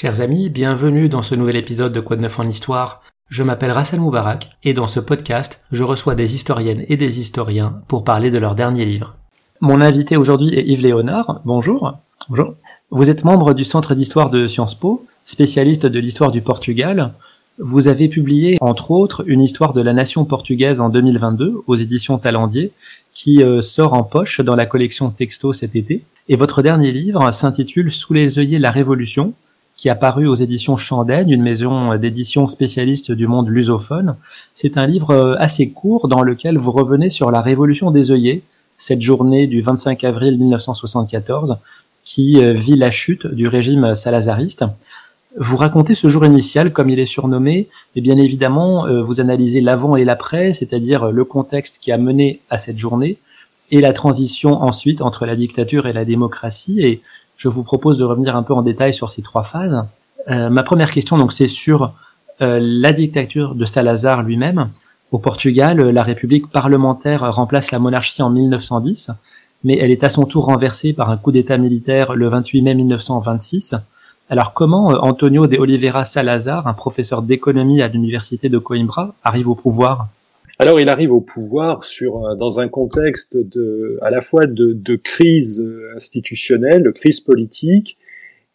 Chers amis, bienvenue dans ce nouvel épisode de Quoi de neuf en histoire. Je m'appelle Rassel Moubarak et dans ce podcast, je reçois des historiennes et des historiens pour parler de leur dernier livre. Mon invité aujourd'hui est Yves Léonard. Bonjour. Bonjour. Vous êtes membre du Centre d'histoire de Sciences Po, spécialiste de l'histoire du Portugal. Vous avez publié, entre autres, une histoire de la nation portugaise en 2022 aux éditions Talendier, qui euh, sort en poche dans la collection Texto cet été. Et votre dernier livre s'intitule Sous les œillets la Révolution, qui a paru aux éditions Chandelle, une maison d'édition spécialiste du monde lusophone. C'est un livre euh, assez court dans lequel vous revenez sur la Révolution des œillets, cette journée du 25 avril 1974, qui euh, vit la chute du régime salazariste. Vous racontez ce jour initial, comme il est surnommé, et bien évidemment, euh, vous analysez l'avant et l'après, c'est-à-dire le contexte qui a mené à cette journée, et la transition ensuite entre la dictature et la démocratie. Et je vous propose de revenir un peu en détail sur ces trois phases. Euh, ma première question, donc, c'est sur euh, la dictature de Salazar lui-même. Au Portugal, la République parlementaire remplace la monarchie en 1910, mais elle est à son tour renversée par un coup d'État militaire le 28 mai 1926 alors comment euh, Antonio de Oliveira Salazar, un professeur d'économie à l'université de Coimbra, arrive au pouvoir? Alors, il arrive au pouvoir sur dans un contexte de, à la fois de, de crise euh, institutionnelle, de crise politique,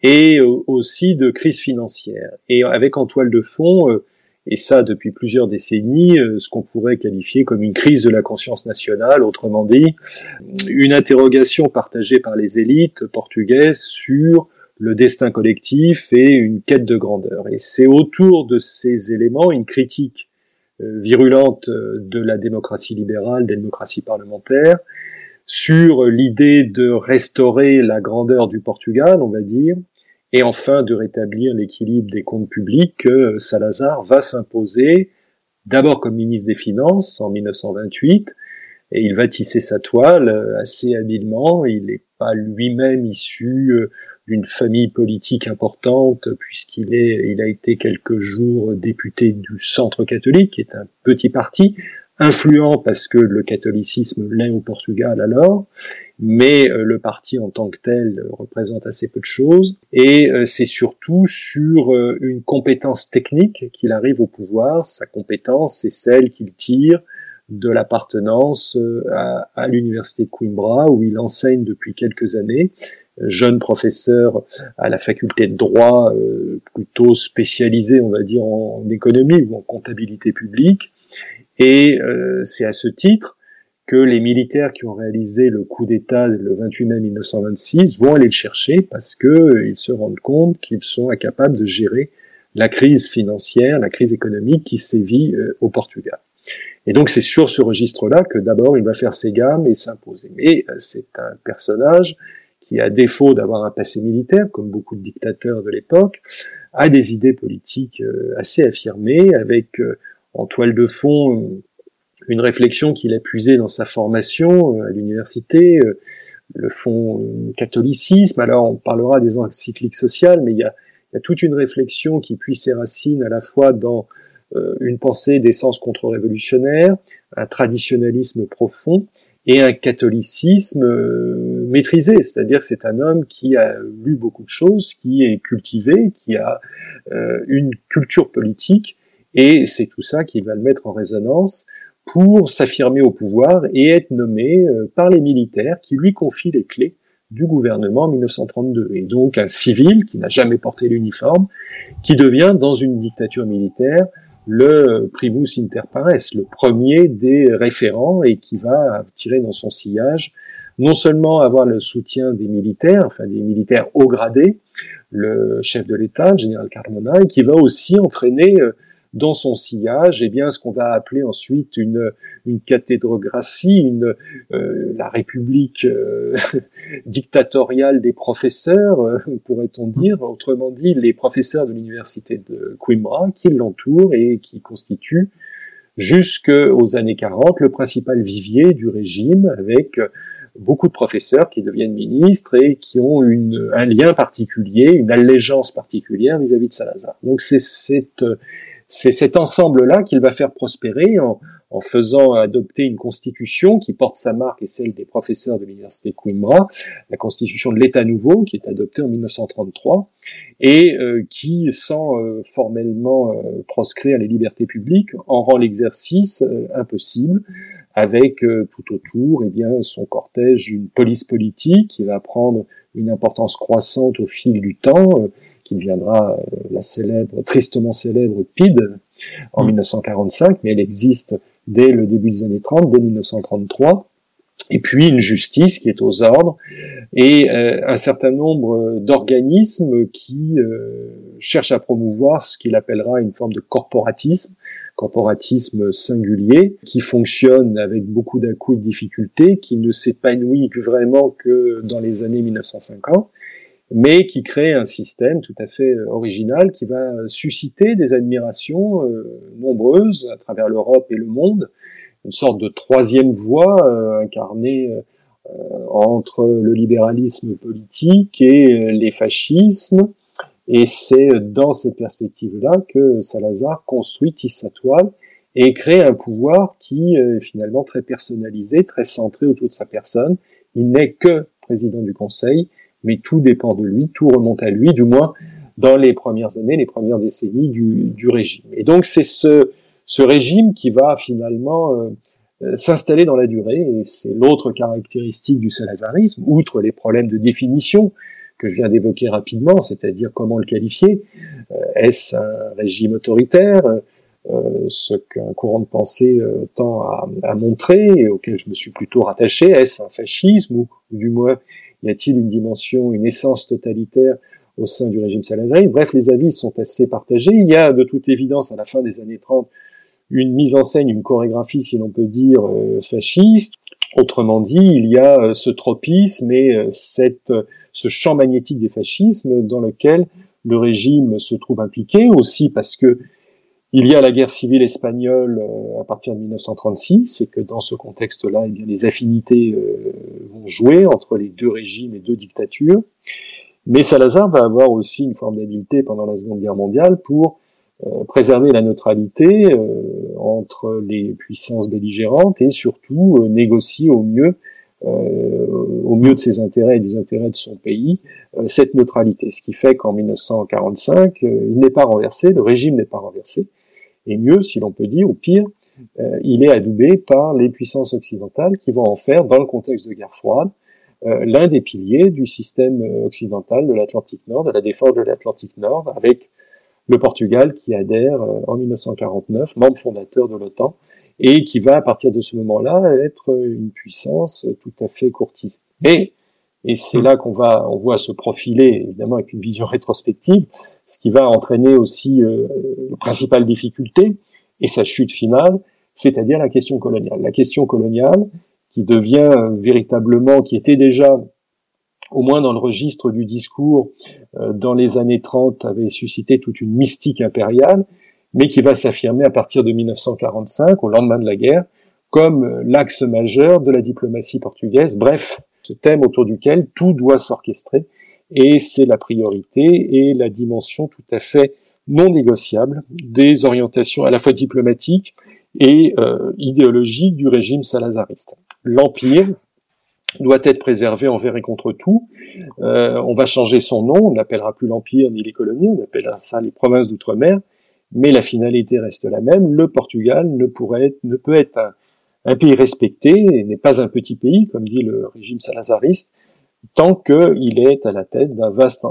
et aussi de crise financière. Et avec en toile de fond, euh, et ça depuis plusieurs décennies, ce qu'on pourrait qualifier comme une crise de la conscience nationale, autrement dit, une interrogation partagée par les élites portugaises sur le destin collectif et une quête de grandeur. Et c'est autour de ces éléments une critique euh, virulente euh, de la démocratie libérale, des démocraties parlementaires, sur l'idée de restaurer la grandeur du Portugal, on va dire, et enfin de rétablir l'équilibre des comptes publics que Salazar va s'imposer d'abord comme ministre des Finances en 1928, et il va tisser sa toile euh, assez habilement. Il n'est lui-même issu euh, d'une famille politique importante puisqu'il est, il a été quelques jours député du Centre catholique, qui est un petit parti influent parce que le catholicisme l'est au Portugal alors, mais euh, le parti en tant que tel représente assez peu de choses, et c'est surtout sur une compétence technique qu'il arrive au pouvoir. Sa compétence, c'est celle qu'il tire de l'appartenance euh, à, l'université Coimbra où il enseigne depuis quelques années jeune professeur à la faculté de droit euh, plutôt spécialisé on va dire en, économie ou en comptabilité publique et euh, c'est à ce titre que les militaires qui ont réalisé le coup d'État le 28 mai 1926 vont aller le chercher parce que ils se rendent compte qu'ils sont incapables de gérer la crise financière, la crise économique qui sévit au Portugal. Et donc c'est sur ce registre-là que d'abord il va faire ses gammes et s'imposer. Mais euh, c'est un personnage qui, à défaut d'avoir un passé militaire, comme beaucoup de dictateurs de l'époque, a des idées politiques euh, assez affirmées, avec euh, en toile de fond une réflexion qu'il a puisée dans sa formation à l'université, le fond catholicisme. Alors on parlera des encycliques sociales, mais il y a, il y a toute une réflexion qui puise ses racines à la fois dans une pensée d'essence contre-révolutionnaire, un traditionnalisme profond et un catholicisme euh, maîtrisé, c'est-à-dire que c'est un homme qui a lu beaucoup de choses, qui est cultivé, qui a euh, une culture politique, et c'est tout ça qui va le mettre en résonance pour s'affirmer au pouvoir et être nommé par les militaires qui lui confient les clés du gouvernement en 1932. Et donc un civil qui n'a jamais porté l'uniforme, qui devient dans une dictature militaire le primus inter pares, le premier des référents et qui va tirer dans son sillage non seulement avoir le soutien des militaires, enfin des militaires haut gradés, le chef de l'État, le général Carmona, et qui va aussi entraîner euh, dans son sillage, eh bien, ce qu'on va appeler ensuite une, une cathédrographie, une, euh, la république euh, dictatoriale des professeurs, euh, pourrait-on dire, autrement dit, les professeurs de l'université de Coimbra qui l'entourent et qui constituent jusqu'aux années 40 le principal vivier du régime avec beaucoup de professeurs qui deviennent ministres et qui ont une, un lien particulier, une allégeance particulière vis-à-vis -vis de Salazar. Donc c'est cette c'est cet ensemble-là qu'il va faire prospérer en, faisant adopter une constitution qui porte sa marque et celle des professeurs de l'université Coimbra, la constitution de l'État nouveau qui est adoptée en 1933 et euh, qui, sans euh, formellement euh, proscrire les libertés publiques, en rend l'exercice impossible avec tout autour eh bien, son cortège d'une police politique qui va prendre une importance croissante au fil du temps, qui deviendra la célèbre, tristement célèbre PID en 1945, mmh. mais elle existe dès le début des années 30, dès 1933, et puis une justice qui est aux ordres, et euh, un certain nombre d'organismes qui euh, cherchent à promouvoir ce qu'il appellera une forme de corporatisme, corporatisme singulier, qui fonctionne avec beaucoup d'un et de difficultés, qui ne s'épanouit vraiment que dans les années 1950, mais qui crée un système tout à fait euh, original qui va susciter des admirations euh, nombreuses à travers l'Europe et le monde, une sorte de troisième voie euh, incarnée entre le libéralisme politique et les fascismes. Et c'est dans cette perspective-là que Salazar construit tisse sa toile et crée un pouvoir qui est finalement très personnalisé, très centré autour de sa personne. Il n'est que président du Conseil mais tout dépend de lui, tout remonte à lui, du moins dans les premières années, les premières décennies du, du régime. Et donc c'est ce, ce régime qui va finalement euh, euh, s'installer dans la durée, et c'est l'autre caractéristique du salazarisme, outre les problèmes de définition que je viens d'évoquer rapidement, c'est-à-dire comment le qualifier. Euh, est-ce un régime autoritaire ce qu'un courant de pensée tend à, à, montrer et auquel je me suis plutôt rattaché, est-ce un fascisme ou, ou du moins y a-t-il une dimension, une essence totalitaire au sein du régime salazariste Bref, les avis sont assez partagés. Il y a de toute évidence, à la fin des années 30, une mise en scène, une chorégraphie, si l'on peut dire, euh, fasciste. Autrement dit, il y a euh, ce tropisme et euh, cette, ce champ magnétique des fascismes dans lequel le régime se trouve impliqué, aussi parce que il y a la guerre civile espagnole euh, à partir de 1936, et que dans ce contexte-là, eh bien, les affinités euh, vont jouer entre les deux régimes et deux dictatures. Mais Salazar va avoir aussi une forme d'habileté pendant la Seconde Guerre mondiale pour euh, préserver la neutralité entre les puissances belligérantes et surtout négocier au mieux, au mieux de ses intérêts et des intérêts de son pays, cette neutralité. Ce qui fait qu'en 1945, il n'est pas renversé, le régime n'est pas renversé, et mieux, si l'on peut dire, ou pire, euh, il est adoubé par les puissances occidentales qui vont en faire, dans le contexte de guerre froide, euh, l'un des piliers du système occidental de l'Atlantique Nord, de la défense de l'Atlantique Nord, avec le Portugal qui adhère euh, en 1949, membre fondateur de l'OTAN, et qui va à partir de ce moment-là être une puissance tout à fait courtisée. Mais, et c'est là qu'on va, on voit se profiler, évidemment avec une vision rétrospective, ce qui va entraîner aussi euh, la principale difficulté et sa chute finale, c'est-à-dire la question coloniale. La question coloniale qui devient euh, véritablement, qui était déjà au moins dans le registre du discours euh, dans les années 30, avait suscité toute une mystique impériale, mais qui va s'affirmer à partir de 1945, au lendemain de la guerre, comme l'axe majeur de la diplomatie portugaise. Bref, ce thème autour duquel tout doit s'orchestrer et c'est la priorité et la dimension tout à fait non négociable des orientations à la fois diplomatiques et euh, idéologiques du régime salazariste. L'empire doit être préservé envers et contre tout. Euh, on va changer son nom, on n'appellera plus l'empire ni les colonies, on appellera ça les provinces d'outre-mer, mais la finalité reste la même. Le Portugal ne pourrait être, ne peut être un, un pays respecté, n'est pas un petit pays, comme dit le régime salazariste, tant qu'il est à la tête d'un vaste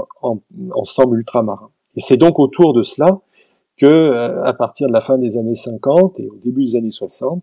ensemble ultramarin. Et c'est donc autour de cela que, euh, à partir de la fin des années 50 et au début des années 60,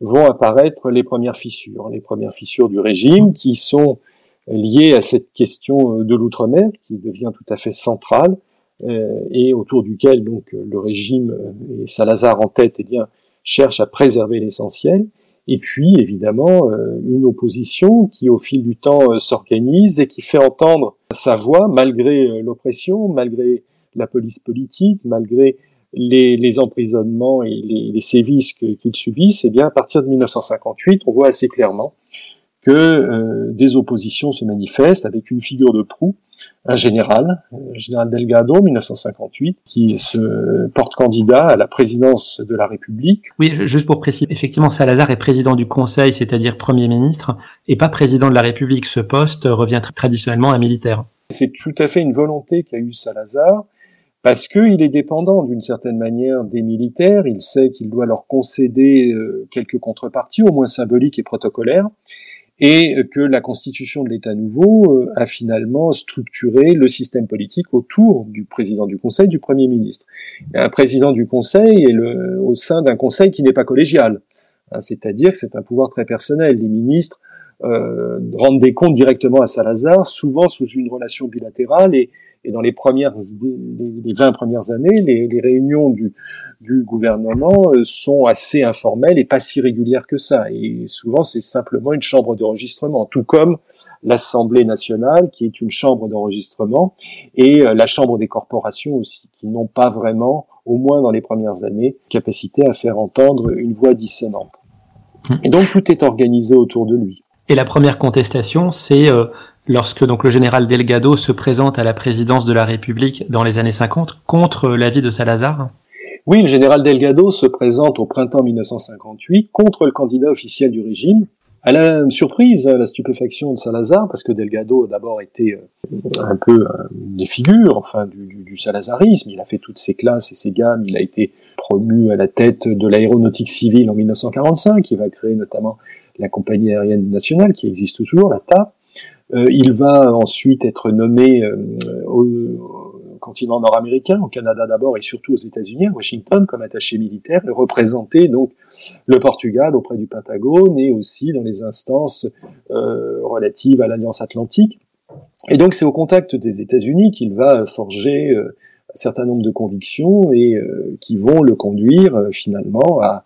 vont apparaître les premières fissures, les premières fissures du régime qui sont liées à cette question euh, de l'outre-mer qui devient tout à fait centrale euh, et autour duquel donc le régime et Salazar en tête eh bien cherche à préserver l'essentiel et puis évidemment euh, une opposition qui au fil du temps euh, s'organise et qui fait entendre sa voix malgré euh, l'oppression, malgré la police politique, malgré les, emprisonnements et les, sévices qu'ils subissent, eh bien à partir de 1958, on voit assez clairement que des oppositions se manifestent avec une figure de proue un général, le général Delgado, 1958, qui se porte candidat à la présidence de la République. Oui, juste pour préciser, effectivement, Salazar est président du Conseil, c'est-à-dire Premier ministre, et pas président de la République. Ce poste revient traditionnellement à un militaire. C'est tout à fait une volonté qu'a eu Salazar, parce qu'il est dépendant d'une certaine manière des militaires, il sait qu'il doit leur concéder euh, quelques contreparties, au moins symboliques et protocolaires, et que la constitution de l'État nouveau euh, a finalement structuré le système politique autour du président du Conseil, du Premier ministre. Un président du Conseil est le, au sein d'un Conseil qui n'est pas collégial, hein, c'est-à-dire que c'est un pouvoir très personnel. Les ministres euh, rendent des comptes directement à Salazar, souvent sous une relation bilatérale, et et dans les premières, les 20 premières années, les, les réunions du, du, gouvernement euh, sont assez informelles et pas si régulières que ça. Et souvent, c'est simplement une chambre d'enregistrement, tout comme l'Assemblée nationale, qui est une chambre d'enregistrement, et euh, la Chambre des corporations aussi, qui n'ont pas vraiment, au moins dans les premières années, capacité à faire entendre une voix dissonante. Et donc tout est organisé autour de lui. Et la première contestation, c'est euh, lorsque donc le général Delgado se présente à la présidence de la République dans les années 50 contre l'avis de Salazar? Oui, le général Delgado se présente au printemps 1958 contre le candidat officiel du régime, à la surprise, la stupéfaction de Salazar, parce que Delgado d'abord était euh, un peu des figures, enfin, du, du, salazarisme. Il a fait toutes ses classes et ses gammes. Il a été promu à la tête de l'aéronautique civile en 1945. Il va créer notamment la compagnie aérienne nationale, qui existe toujours, la TAP. Euh, il va ensuite être nommé euh, au, continent nord-américain, au Canada d'abord et surtout aux États-Unis, à Washington, comme attaché militaire, et représenter donc le Portugal auprès du Pentagone et aussi dans les instances euh, relatives à l'Alliance Atlantique. Et donc c'est au contact des États-Unis qu'il va forger un certain nombre de convictions et qui vont le conduire finalement à,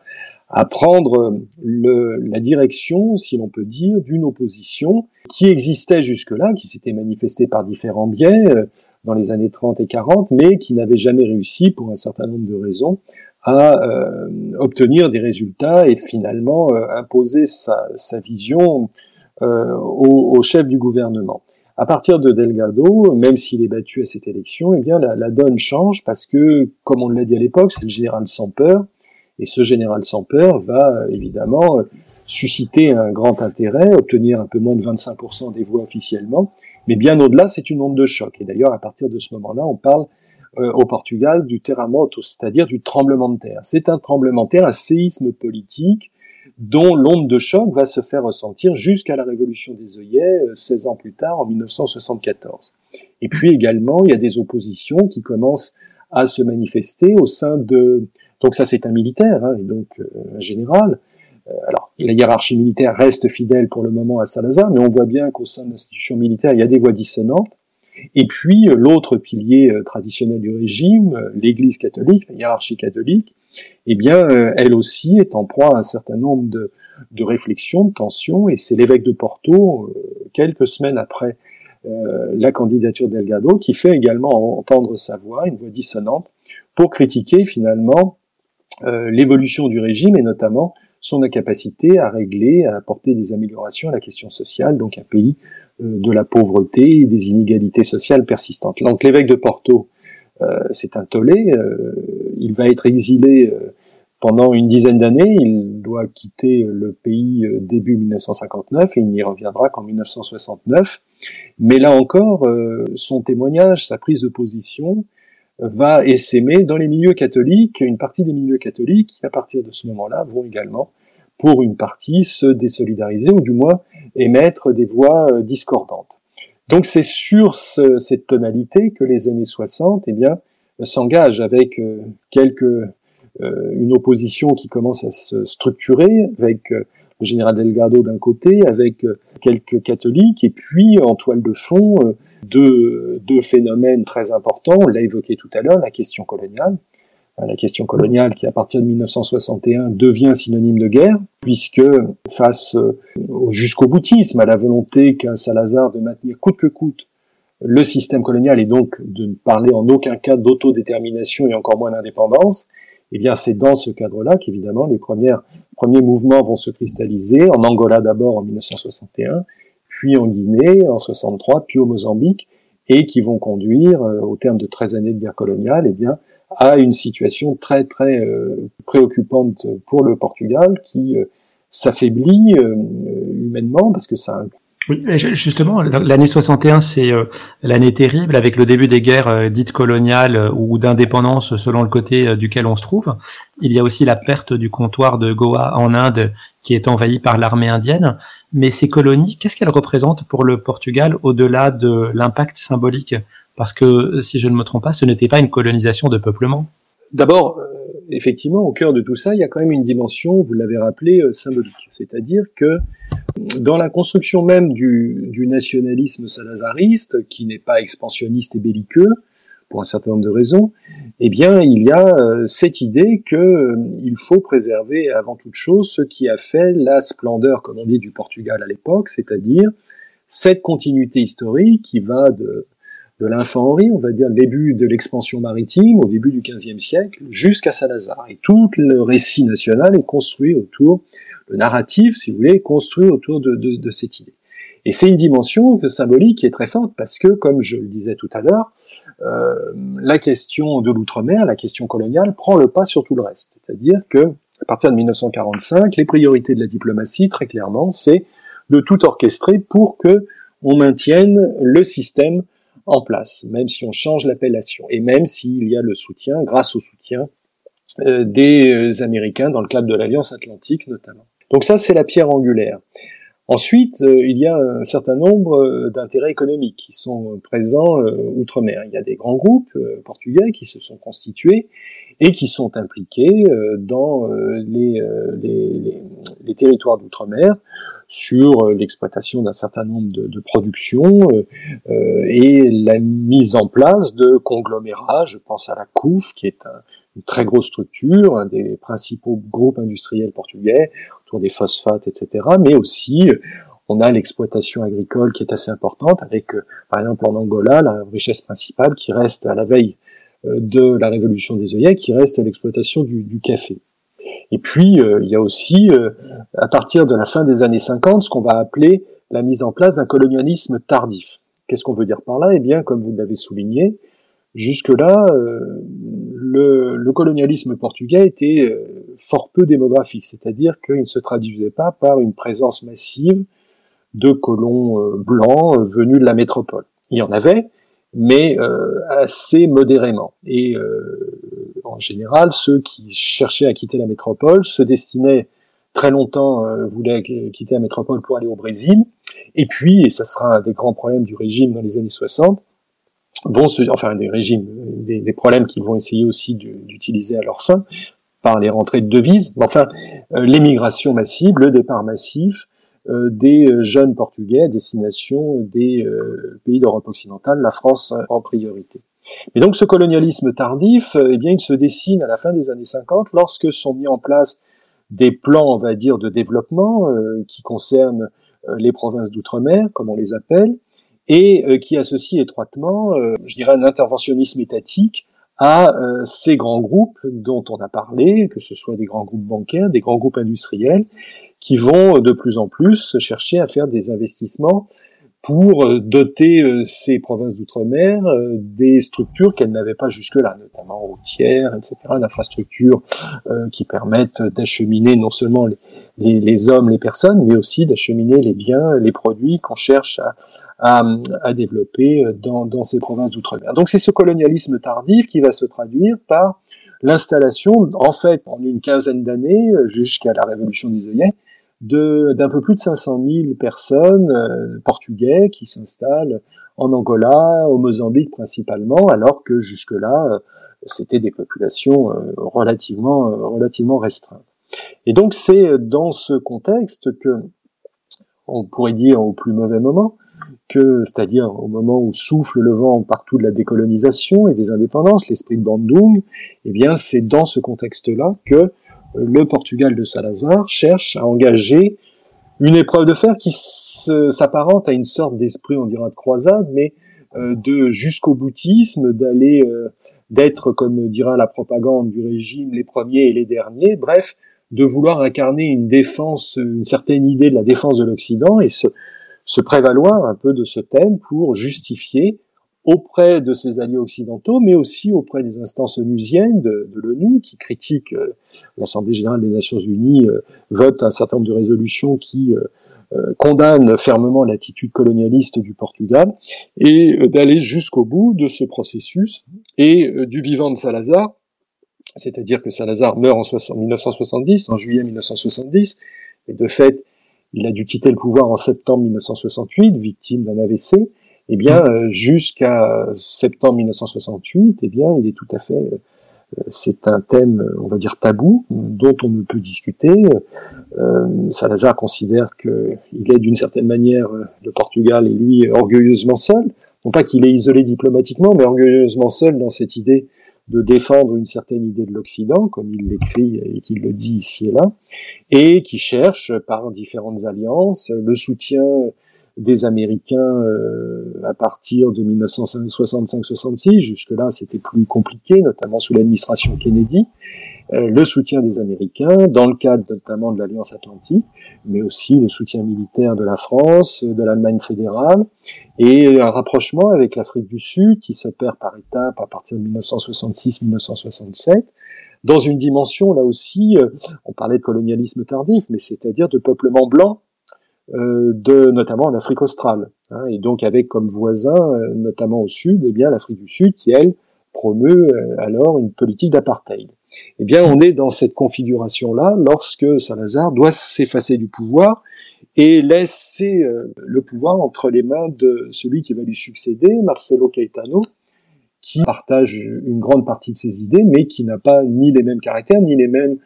à prendre le, la direction, si l'on peut dire, d'une opposition qui existait jusque-là, qui s'était manifestée par différents biais euh, dans les années 30 et 40, mais qui n'avait jamais réussi, pour un certain nombre de raisons, à euh, obtenir des résultats et finalement euh, imposer sa, sa vision au, au, chef du gouvernement. À partir de Delgado, même s'il est battu à cette élection, eh bien la, la donne change parce que, comme on l'a dit à l'époque, c'est le général sans peur, et ce général sans peur va évidemment susciter un grand intérêt, obtenir un peu moins de 25% des voix officiellement, mais bien au-delà, c'est une onde de choc. Et d'ailleurs, à partir de ce moment-là, on parle euh, au Portugal du terremoto, c'est-à-dire du tremblement de terre. C'est un tremblement de terre, un séisme politique dont l'onde de choc va se faire ressentir jusqu'à la révolution des œillets, 16 euh, ans plus tard, en 1974. Et puis également, il y a des oppositions qui commencent à se manifester au sein de donc ça, c'est un militaire, hein, et donc euh, un général. Euh, alors, la hiérarchie militaire reste fidèle pour le moment à Salazar, mais on voit bien qu'au sein de l'institution militaire, il y a des voix dissonantes. Et puis, euh, l'autre pilier traditionnel du régime, l'Église catholique, la hiérarchie catholique, eh bien, elle aussi est en proie à un certain nombre de, de réflexions, de tensions, et c'est l'évêque de Porto, quelques semaines après la candidature d'Elgado, qui fait également entendre sa voix, une voix dissonante, pour critiquer finalement euh, l'évolution du régime et notamment son incapacité à régler, à apporter des améliorations à la question sociale, donc un pays euh, de la pauvreté et des inégalités sociales persistantes. Donc l'évêque de Porto, euh, c'est un tollé, il va être exilé pendant une dizaine d'années, il doit quitter le pays début 1959 et il n'y reviendra qu'en 1969. Mais là encore, son témoignage, sa prise de position, va essaimer dans les milieux catholiques, une partie des milieux catholiques qui, à partir de ce moment-là, vont également, pour une partie, se désolidariser ou du moins émettre des voix euh, discordantes. Donc c'est sur cette tonalité que les années 60 eh bien, s'engagent avec euh, quelques, euh, une opposition qui commence à se structurer, avec le général Delgado d'un côté, avec quelques catholiques, et puis en toile de fond, deux, deux phénomènes très importants. On l'a évoqué tout à l'heure, la question coloniale. La question coloniale qui, à partir de 1961, devient synonyme de guerre, puisque face au jusqu'au boutisme, à la volonté qu'a Salazar de maintenir coûte que coûte le système colonial et donc de ne parler en aucun cas d'autodétermination et encore moins d'indépendance, eh bien c'est dans ce cadre-là qu'évidemment les premières, premiers mouvements vont se cristalliser, en Angola d'abord en 1961, puis en Guinée en 63, puis au Mozambique, et qui vont conduire, au terme de 13 années de guerre coloniale, eh bien, à une situation très très préoccupante pour le Portugal qui s'affaiblit humainement parce que ça justement, l'année 61, c'est euh, l'année terrible avec le début des guerres euh, dites coloniales euh, ou d'indépendance selon le côté duquel on se trouve. Il y a aussi la perte du comptoir de Goa en Inde qui est envahi par l'armée indienne. Mais ces colonies, qu'est-ce qu'elles représentent pour le Portugal au-delà de l'impact symbolique? Parce que, si je ne me trompe pas, ce n'était pas une colonisation de peuplement. D'abord, effectivement, au cœur de tout ça, il y a quand même une dimension, vous l'avez rappelé, symbolique. C'est-à-dire que dans la construction même du, du nationalisme salazariste, qui n'est pas expansionniste et belliqueux, pour un certain nombre de raisons, eh bien, il y a euh, cette idée que euh, il faut préserver avant toute chose ce qui a fait la splendeur, comme on dit, du Portugal à l'époque, c'est-à-dire cette continuité historique qui va de, de l'infant Henri, on va dire, début de l'expansion maritime, au début du XVe siècle, jusqu'à Salazar. Et tout le récit national est construit autour le narratif, si vous voulez, construit autour de, de, de cette idée. Et c'est une dimension symbolique qui est très forte parce que, comme je le disais tout à l'heure, la question de l'outre-mer, la question coloniale, prend le pas sur tout le reste. C'est-à-dire que, à partir de 1945, les priorités de la diplomatie, très clairement, c'est de tout orchestrer pour que on maintienne le système en place, même si on change l'appellation, et même s'il y a le soutien, grâce au soutien euh, des Américains dans le cadre de l'Alliance Atlantique notamment. Donc ça, c'est la pierre angulaire. Ensuite, euh, il y a un certain nombre euh, d'intérêts économiques qui sont présents euh, outre-mer. Il y a des grands groupes portugais qui se sont constitués et qui sont impliqués dans les, territoires d'outre-mer sur l'exploitation d'un certain nombre de, de productions et la mise en place de conglomérats. Je pense à la COUF, qui est une très grosse structure, un des principaux groupes industriels portugais autour des phosphates, etc. Mais aussi, euh, on a l'exploitation agricole qui est assez importante, avec, euh, par exemple, en Angola, la richesse principale qui reste à la veille euh, de la révolution des œillets, qui reste l'exploitation du, du, café. Et puis, il y a aussi, à partir de la fin des années 50, ce qu'on va appeler la mise en place d'un colonialisme tardif. Qu'est-ce qu'on veut dire par là? Eh bien, comme vous l'avez souligné, jusque-là, le, le, colonialisme portugais était fort peu démographique, c'est-à-dire qu'il ne se traduisait pas par une présence massive de colons euh, blancs euh, venus de la métropole. Il y en avait, mais euh, assez modérément. Et en général, ceux qui cherchaient à quitter la métropole se destinaient très longtemps, voulaient quitter la métropole pour aller au Brésil. Et puis, et ça sera un des grands problèmes du régime dans les années 60, vont se, enfin des régimes, des, des problèmes qu'ils vont essayer aussi d'utiliser à leur fin, par les rentrées de devises, mais enfin euh, l'émigration massive, le départ massif euh, des euh, jeunes Portugais à destination des pays d'Europe occidentale, la France en priorité. Et donc ce colonialisme tardif, eh bien, il se dessine à la fin des années 50 lorsque sont mis en place des plans, on va dire, de développement qui concernent les provinces d'outre-mer, comme on les appelle, et qui associent étroitement, je dirais, un interventionnisme étatique à euh, ces grands groupes dont on a parlé, que ce soit des grands groupes bancaires, des grands groupes industriels, qui vont de plus en plus chercher à faire des investissements pour euh, doter euh, ces provinces d'outre-mer des structures qu'elles n'avaient pas jusque-là, notamment routières, etc., d'infrastructures qui permettent d'acheminer non seulement les, les, les, hommes, les personnes, mais aussi d'acheminer les biens, les produits qu'on cherche à, à, à développer dans, dans ces provinces d'outre-mer. Donc c'est ce colonialisme tardif qui va se traduire par l'installation, en fait, en une quinzaine d'années, jusqu'à la révolution des œillets, d'un peu plus de 500 000 personnes euh, portugais qui s'installent en Angola, au Mozambique principalement, alors que jusque-là, euh, c'était des populations euh, relativement, relativement restreintes. Et donc c'est dans ce contexte que, on pourrait dire au plus mauvais moment, que, c'est-à-dire au moment où souffle le vent partout de la décolonisation et des indépendances, l'esprit de Bandung, eh bien, c'est dans ce contexte-là que euh, le Portugal de Salazar cherche à engager une épreuve de fer qui s'apparente à une sorte d'esprit, on dira, de croisade, mais euh, de jusqu'au boutisme, d'aller, euh, d'être, comme dira la propagande du régime, les premiers et les derniers, bref, de vouloir incarner une défense, une certaine idée de la défense de l'Occident et se, se prévaloir un peu de ce thème pour justifier auprès de ses alliés occidentaux, mais aussi auprès des instances onusiennes de, l'ONU qui critiquent l'Assemblée générale des Nations unies vote un certain nombre de résolutions qui euh, condamne fermement l'attitude colonialiste du Portugal et euh, d'aller jusqu'au bout de ce processus et euh, du vivant de Salazar, c'est-à-dire que Salazar meurt en 1970, en juillet 1970, et de fait, il a dû quitter le pouvoir en septembre 1968, victime d'un AVC, eh bien, jusqu'à septembre 1968, eh bien, il est tout à fait c'est un thème, on va dire tabou, dont on ne peut discuter. Euh, Salazar considère qu'il est d'une certaine manière le Portugal et lui orgueilleusement seul. Non pas qu'il est isolé diplomatiquement, mais orgueilleusement seul dans cette idée de défendre une certaine idée de l'Occident, comme il l'écrit et qu'il le dit ici et là, et qui cherche par différentes alliances le soutien des Américains euh, à partir de 1965-66. Jusque-là, c'était plus compliqué, notamment sous l'administration Kennedy. Euh, le soutien des Américains, dans le cadre notamment de l'Alliance Atlantique, mais aussi le soutien militaire de la France, de l'Allemagne fédérale, et un rapprochement avec l'Afrique du Sud qui s'opère par étapes à partir de 1966-1967 dans une dimension là aussi, euh, on parlait de colonialisme tardif, mais c'est-à-dire de peuplement blanc euh, de notamment en Afrique australe, hein, et donc avec comme voisin, euh, notamment au sud, eh bien l'Afrique du Sud qui elle promeut alors une politique d'apartheid. Eh bien, on est dans cette configuration-là lorsque Salazar doit s'effacer du pouvoir et laisser le pouvoir entre les mains de celui qui va lui succéder, Marcelo Caetano, qui partage une grande partie de ses idées, mais qui n'a pas ni les mêmes caractères, ni les mêmes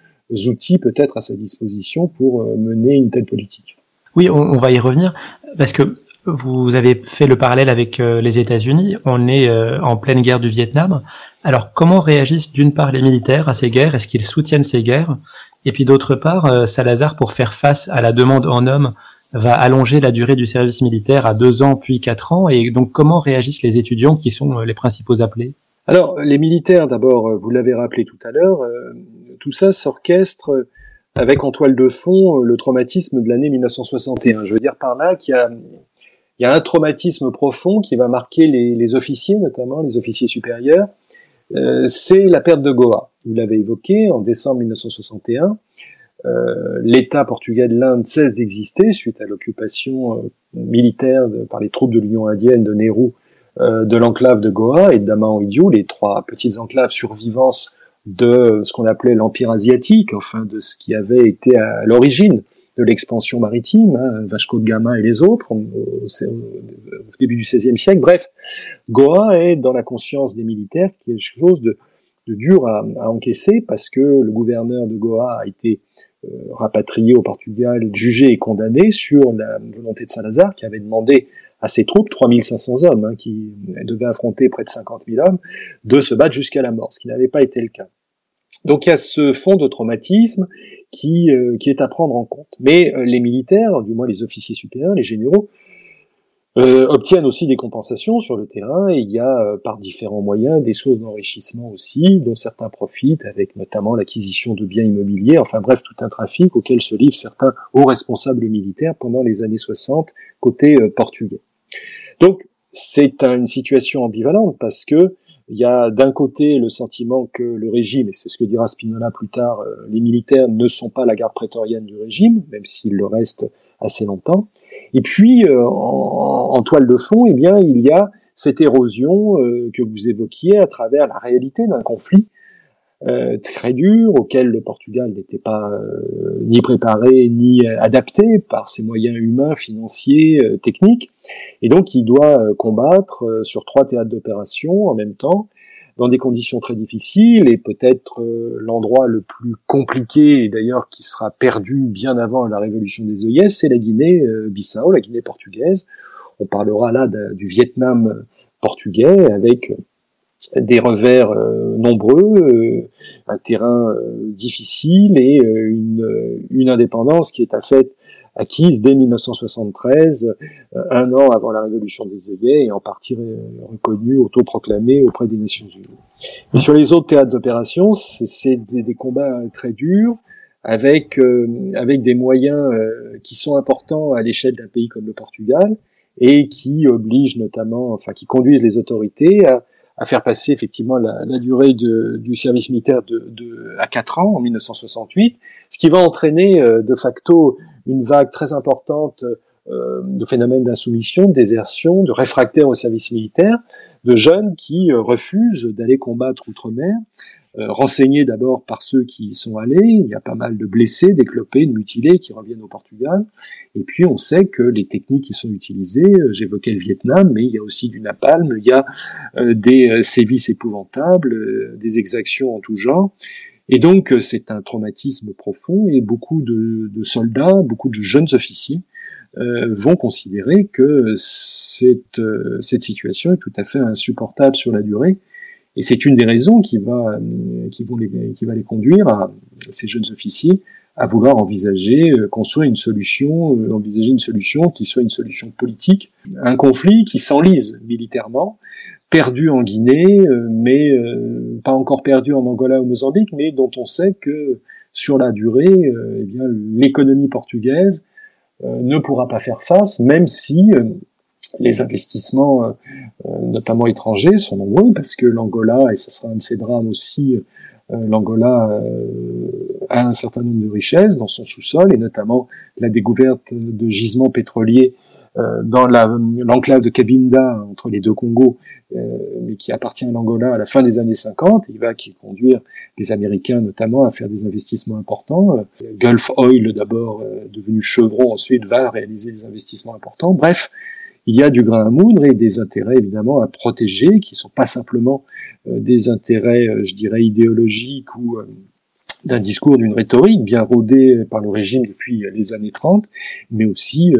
outils peut-être à sa disposition pour mener une telle politique. Oui, on, va y revenir parce que vous avez fait le parallèle avec euh, les États-Unis. On est euh, en pleine guerre du Vietnam. Alors, comment réagissent d'une part les militaires à ces guerres? Est-ce qu'ils soutiennent ces guerres? Et puis d'autre part, euh, Salazar, pour faire face à la demande en hommes, va allonger la durée du service militaire à deux ans puis quatre ans. Et donc, comment réagissent les étudiants qui sont les principaux appelés? Alors, les militaires, d'abord, vous l'avez rappelé tout à l'heure, tout ça s'orchestre avec en toile de fond le traumatisme de l'année 1961. Je veux dire par là qu'il y a, il y a un traumatisme profond qui va marquer les, officiers, notamment les officiers supérieurs. Euh, c'est la perte de Goa. Vous l'avez évoqué en décembre 1961. Euh, L'État portugais de l'Inde cesse d'exister suite à l'occupation euh, militaire par les troupes de l'Union indienne de Nehru de l'enclave de Goa et de Damaoidiou, les trois petites enclaves survivantes de ce qu'on appelait l'Empire asiatique, enfin de ce qui avait été à l'origine de l'expansion maritime, hein, Vasco de Gama et les autres, au, début du XVIe siècle. Bref, Goa est dans la conscience des militaires quelque chose de, dur à, encaisser parce que le gouverneur de Goa a été euh, rapatrié au Portugal, jugé et condamné sur la volonté de Salazar qui avait demandé à ses troupes, 3500 hommes, hein, qui devaient affronter près de 50 000 hommes, de se battre jusqu'à la mort, ce qui n'avait pas été le cas. Donc il y a ce fond de traumatisme qui, euh, qui est à prendre en compte. Mais euh, les militaires, du moins les officiers supérieurs, les généraux, euh, obtiennent aussi des compensations sur le terrain et il y a par différents moyens des sources d'enrichissement aussi, dont certains profitent avec notamment l'acquisition de biens immobiliers, enfin bref, tout un trafic auquel se livrent certains hauts responsables militaires pendant les années 60 côté portugais. Donc c'est une situation ambivalente parce que il y a d'un côté le sentiment que le régime, et c'est ce que dira Spinola plus tard, euh, les militaires ne sont pas la garde prétorienne du régime, même s'ils le restent assez longtemps. Et puis, euh, en, toile de fond, eh bien, il y a cette érosion euh, que vous évoquiez à travers la réalité d'un conflit euh, très dur, auquel le Portugal n'était pas euh, ni préparé ni adapté par ses moyens humains, financiers, euh, techniques. Et donc il doit combattre sur trois théâtres d'opération en même temps, dans des conditions très difficiles, et peut-être l'endroit le plus compliqué, et d'ailleurs qui sera perdu bien avant la révolution des œillets, c'est la Guinée-Bissau, la Guinée portugaise. On parlera là du Vietnam portugais avec des revers euh, nombreux, euh, un terrain euh, difficile et une, une, indépendance qui est à fait acquise dès 1973, un an avant la révolution des œillets, et en partie reconnue, autoproclamée auprès des Nations Unies. Mais sur les autres théâtres d'opération, c'est des, des, combats très durs, avec, avec des moyens qui sont importants à l'échelle d'un pays comme le Portugal, et qui obligent notamment, enfin qui conduisent les autorités à, à faire passer effectivement la, la durée du service militaire de, à 4 ans en 1968, ce qui va entraîner euh, de facto une vague très importante euh, de phénomènes d'insoumission, de désertion, de réfractaires au service militaire, de jeunes qui euh, refusent d'aller combattre outre-mer, renseignés d'abord par ceux qui y sont allés. Il y a pas mal de blessés, d'éclopés, de mutilés qui reviennent au Portugal. Et puis on sait que les techniques qui sont utilisées, euh, j'évoquais le Vietnam, mais il y a aussi du napalm, il y a des sévices épouvantables, des exactions en tout genre. Et donc c'est un traumatisme profond et beaucoup de, de soldats, beaucoup de jeunes officiers euh, vont considérer que cette, euh, cette situation est tout à fait insupportable sur la durée. Et c'est une des raisons qui va, euh, qui, vont les, qui va les conduire à ces jeunes officiers à vouloir envisager, construire une solution, envisager une solution qui soit une solution politique, un conflit qui s'enlise militairement, perdu en Guinée, mais pas encore perdu en Angola ou Mozambique, mais dont on sait que sur la durée, eh bien l'économie portugaise euh, ne pourra pas faire face, même si euh, les investissements, euh, notamment étrangers, sont nombreux, parce que l'Angola, et ce sera un de ces drames aussi, l'Angola a un certain nombre de richesses dans son sous-sol, et notamment la découverte de gisements pétroliers euh, dans l'enclave de Cabinda entre les deux Congos, euh, mais qui appartient à l'Angola à la fin des années 50. Il va qui conduire les Américains notamment à faire des investissements importants. Euh, Gulf Oil d'abord devenu Chevron ensuite va réaliser des investissements importants. Bref, il y a du grain à moudre et des intérêts évidemment à protéger, qui sont pas simplement des intérêts, je dirais, idéologiques ou d'un discours, d'une rhétorique bien rodée par le régime depuis les années 30, mais aussi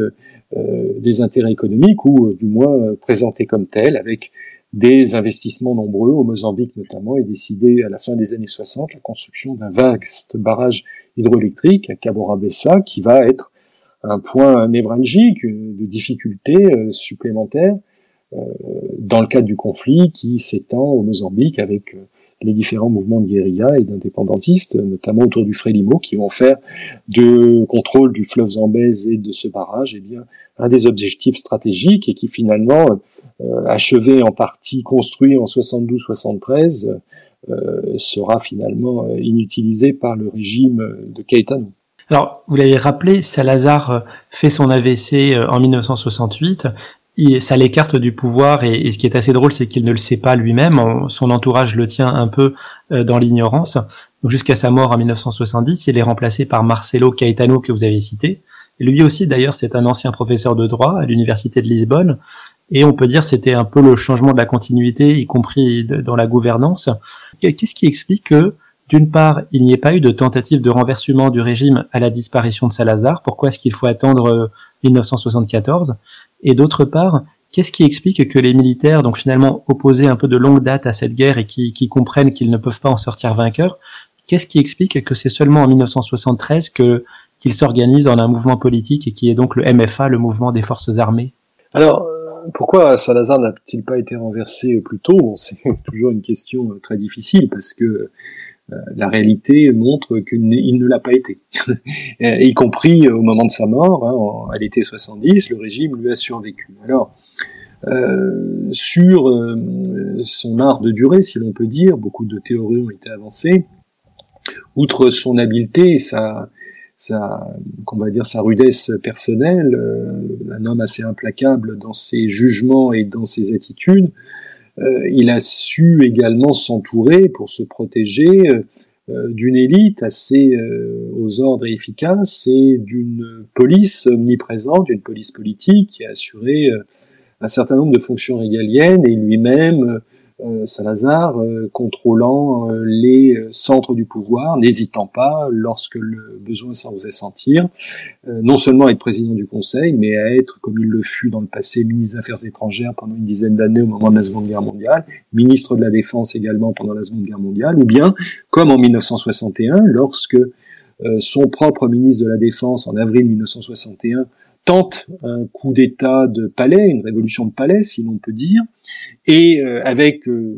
euh, des intérêts économiques ou euh, du moins euh, présentés comme tels avec des investissements nombreux au Mozambique notamment et décidé à la fin des années 60 la construction d'un vaste barrage hydroélectrique à Cabora Bessa qui va être un point névralgique de difficulté supplémentaire dans le cadre du conflit qui s'étend au Mozambique avec les différents mouvements de guérilla et d'indépendantistes, notamment autour du Frélimo, qui vont faire de contrôle du fleuve Zambèze et de ce barrage, eh bien, un des objectifs stratégiques et qui finalement, euh, achevé en partie, construit en 72-73, euh, sera finalement euh, inutilisé par le régime de Caetano. Alors, vous l'avez rappelé, Salazar fait son AVC en 1968 ça l'écarte du pouvoir et, ce qui est assez drôle, c'est qu'il ne le sait pas lui-même. Son entourage le tient un peu euh, dans l'ignorance. Jusqu'à sa mort en 1970, il est remplacé par Marcelo Caetano que vous avez cité. lui aussi, d'ailleurs, c'est un ancien professeur de droit à l'université de Lisbonne. Et on peut dire c'était un peu le changement de la continuité, y compris dans la gouvernance. Qu'est-ce qui explique que, d'une part, il n'y ait pas eu de tentative de renversement du régime à la disparition de Salazar. Pourquoi est-ce qu'il faut attendre 1974 euh, et d'autre part, qu'est-ce qui explique que les militaires, donc finalement opposés un peu de longue date à cette guerre et qui, comprennent qu'ils ne peuvent pas en sortir vainqueurs, qu'est-ce qui explique que c'est seulement en 1973 que qu'ils s'organisent en un mouvement politique et qui est donc le MFA, le mouvement des forces armées? Alors, pourquoi Salazar n'a-t-il pas été renversé plus tôt? C'est toujours une question très difficile parce que euh, la réalité montre qu'il ne l'a pas été, y compris au moment de sa mort, hein, à l'été 70, le régime lui a survécu. Alors, euh, sur euh, son art de durée, si l'on peut dire, beaucoup de théories ont été avancées. Outre son habileté et sa, sa, qu'on va dire, sa rudesse personnelle, un homme assez implacable dans ses jugements et dans ses attitudes, euh, il a su également s'entourer pour se protéger euh, euh, d'une élite assez aux ordres et efficace et d'une police omniprésente, d'une police politique qui a assuré un certain nombre de fonctions régaliennes et lui-même euh, Salazar euh, contrôlant euh, les centres du pouvoir, n'hésitant pas, lorsque le besoin s'en faisait sentir, non seulement à être président du Conseil, mais à être, comme il le fut dans le passé, ministre des Affaires étrangères pendant une dizaine d'années au moment de la Seconde Guerre mondiale, ministre de la Défense également pendant la Seconde Guerre mondiale, ou bien, comme en 1961, lorsque son propre ministre de la Défense, en avril 1961, tente un coup d'État de palais, une révolution de palais, si l'on peut dire, et euh, avec euh,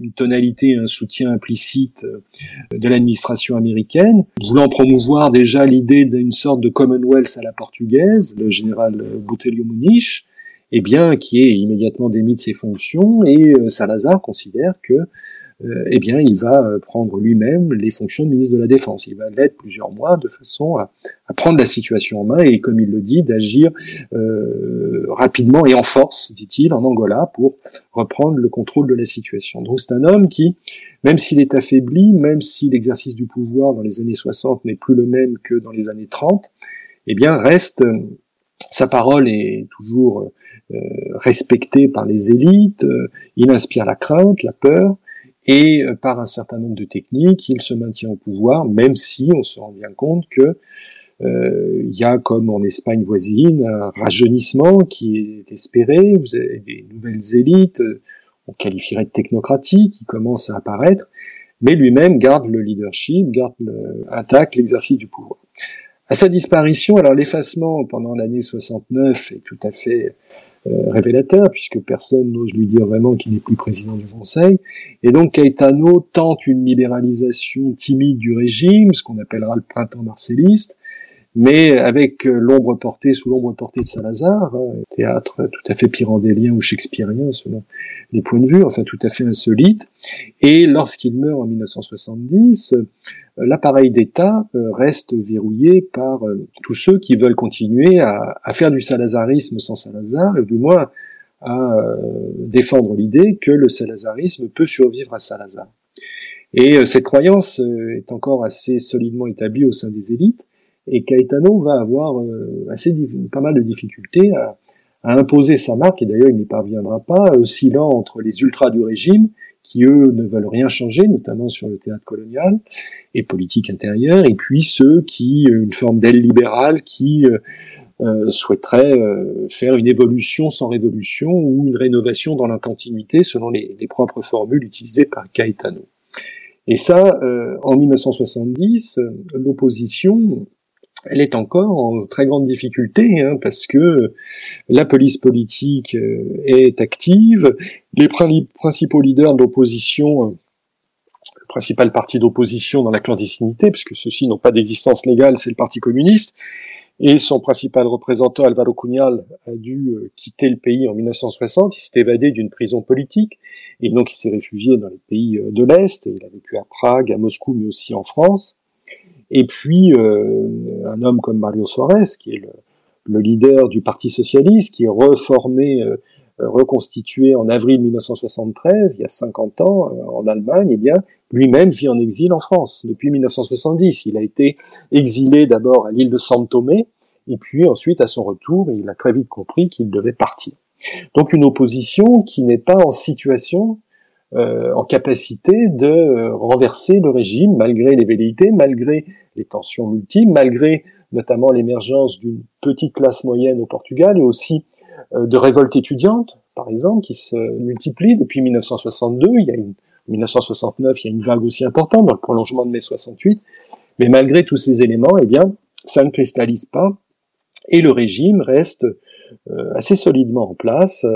une tonalité, un soutien implicite euh, de l'administration américaine, voulant promouvoir déjà l'idée d'une sorte de Commonwealth à la portugaise, le général Botelho Muniz, eh bien, qui est immédiatement démis de ses fonctions, et Salazar considère que eh bien, il va euh, prendre lui-même les fonctions de ministre de la Défense. Il va l'être plusieurs mois de façon à, prendre la situation en main et, comme il le dit, d'agir euh, rapidement et en force, dit-il, en Angola pour reprendre le contrôle de la situation. Donc c'est un homme qui, même s'il est affaibli, même si l'exercice du pouvoir dans les années 60 n'est plus le même que dans les années 30, eh bien, reste, sa parole est toujours respectée par les élites, il inspire la crainte, la peur, et euh, par un certain nombre de techniques, il se maintient au pouvoir, même si on se rend bien compte que euh, il y a, comme en Espagne voisine, un rajeunissement qui est espéré. Vous avez des nouvelles élites, euh, on qualifierait de technocratiques, qui commencent à apparaître, mais lui-même garde le leadership, garde le, intact l'exercice du pouvoir. À sa disparition, alors l'effacement pendant l'année 69 est tout à fait révélateur, puisque personne n'ose lui dire vraiment qu'il n'est plus président du Conseil. Et donc Caetano tente une libéralisation timide du régime, ce qu'on appellera le printemps marcelliste, mais avec euh, l'ombre portée, sous l'ombre portée de Salazar, hein, théâtre tout à fait pyrandélien ou shakespearien selon les points de vue, enfin tout à fait insolite. Et lorsqu'il meurt en 1970, euh, l'appareil d'État euh, reste verrouillé par euh, tous ceux qui veulent continuer à, faire du salazarisme sans Salazar, et du moins à défendre l'idée que le salazarisme peut survivre à Salazar. Et cette croyance est encore assez solidement établie au sein des élites, et Caetano va avoir assez pas mal de difficultés à, à imposer sa marque, et d'ailleurs il n'y parviendra pas, oscillant entre les ultras du régime qui eux ne veulent rien changer, notamment sur le théâtre colonial et politique intérieure, et puis ceux qui, euh, une forme d'aile libérale qui euh, euh souhaiterait euh, faire une évolution sans révolution ou une rénovation dans la continuité selon les, les propres formules utilisées par Caetano. Et ça, en 1970, l'opposition elle est encore en très grande difficulté hein, parce que la police politique euh, est active, les principaux leaders de l'opposition, euh, le principal parti d'opposition dans la clandestinité, puisque ceux-ci n'ont pas d'existence légale, c'est le Parti communiste, et son principal représentant, Alvaro Cunhal, a dû euh, quitter le pays en 1960, il s'est évadé d'une prison politique, et donc il s'est réfugié dans les pays de l'Est, et il a vécu à Prague, à Moscou, mais aussi en France. Et puis, euh, un homme comme Mario Suarez, qui est le, leader du Parti socialiste, qui est reformé, euh, reconstitué en avril 1973, il y a 50 ans, euh, en Allemagne, eh bien, lui-même vit en exil en France depuis 1970. Il a été exilé d'abord à l'île de San Tomé, et puis ensuite, à son retour, il a très vite compris qu'il devait partir. Donc une opposition qui n'est pas en situation en capacité de euh, renverser le régime malgré les velléités, malgré les tensions multiples, malgré notamment l'émergence d'une petite classe moyenne au Portugal et aussi euh, de révoltes étudiantes, par exemple, qui se multiplient depuis 1962. Il y a une, 1969, il y a une vague aussi importante dans le prolongement de mai 68. Mais malgré tous ces éléments, eh bien, ça ne cristallise pas et le régime reste assez solidement en place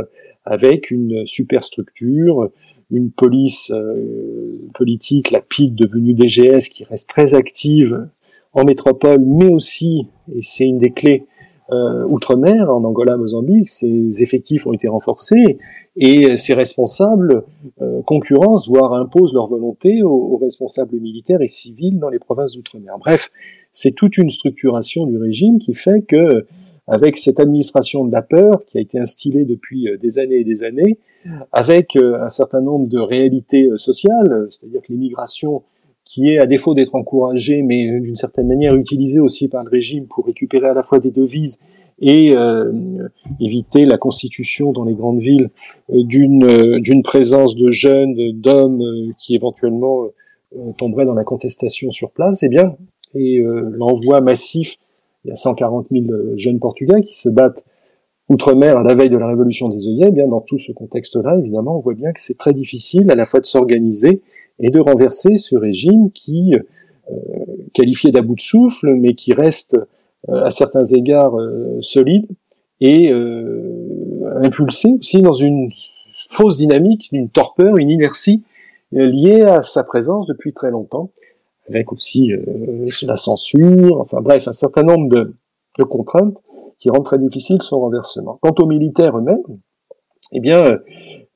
avec une superstructure, une police euh, politique, la PIC devenue DGS, qui reste très active en métropole, mais aussi, et c'est une des clés, euh, outre-mer, en Angola, Mozambique, ces effectifs ont été renforcés et ces responsables euh, concurrencent, voire imposent leur volonté aux, responsables militaires et civils dans les provinces d'outre-mer. Bref, c'est toute une structuration du régime qui fait que, avec cette administration de la peur qui a été instillée depuis des années et des années, avec euh, un certain nombre de réalités euh, sociales, c'est-à-dire que l'immigration qui est, à défaut d'être encouragée, mais euh, d'une certaine manière utilisée aussi par le régime pour récupérer à la fois des devises et éviter la constitution dans les grandes villes d'une présence de jeunes, d'hommes qui éventuellement tomberaient dans la contestation sur place, eh bien, et l'envoi massif, il y a 140 000 jeunes Portugais qui se battent outre-mer à la veille de la révolution des œillets, eh bien dans tout ce contexte-là, évidemment, on voit bien que c'est très difficile à la fois de s'organiser et de renverser ce régime qui, euh, qualifié d'à bout de souffle, mais qui reste euh, à certains égards euh, solide et impulsé aussi dans une fausse dynamique, une torpeur, une inertie liée à sa présence depuis très longtemps, avec aussi la censure, enfin bref, un certain nombre de contraintes qui rend très difficile son renversement. Quant aux militaires eux-mêmes, eh bien,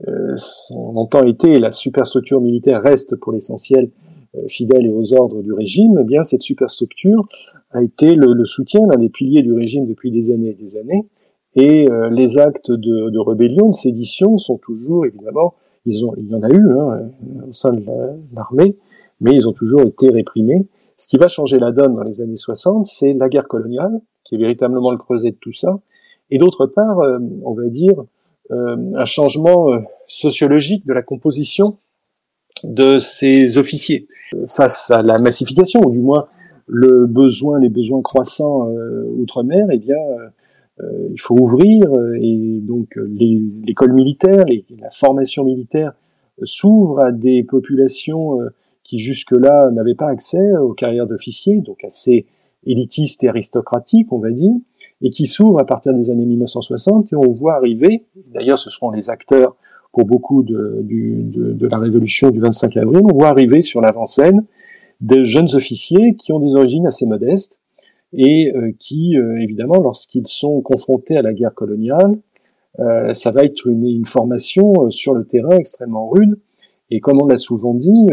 euh, son entend été la superstructure militaire reste pour l'essentiel euh, fidèle et aux ordres du régime, eh bien cette superstructure a été le, soutien l'un des piliers du régime depuis des années et des années. Et euh, les actes de, rébellion, de sédition sont toujours évidemment, ils ont, il y en a eu hein, au sein de l'armée, mais ils ont toujours été réprimés. Ce qui va changer la donne dans les années 60, c'est la guerre coloniale, qui est véritablement le creuset de tout ça, et d'autre part, on va dire, un changement sociologique de la composition de ces officiers. Face à la massification, ou du moins le besoin, les besoins croissants euh, outre-mer, eh bien, euh, il faut ouvrir et donc l'école militaire, la formation militaire s'ouvre à des populations euh, qui jusque-là n'avaient pas accès aux carrières d'officiers, donc assez élitistes et aristocratiques, on va dire, et qui s'ouvre à partir des années 1960 et on voit arriver, d'ailleurs ce seront les acteurs pour beaucoup de, de, de, la révolution du 25 avril, on voit arriver sur l'avant-scène des jeunes officiers qui ont des origines assez modestes et euh, qui, euh, évidemment, lorsqu'ils sont confrontés à la guerre coloniale, euh, ça va être une, une, formation sur le terrain extrêmement rude. Et comme on l'a souvent dit,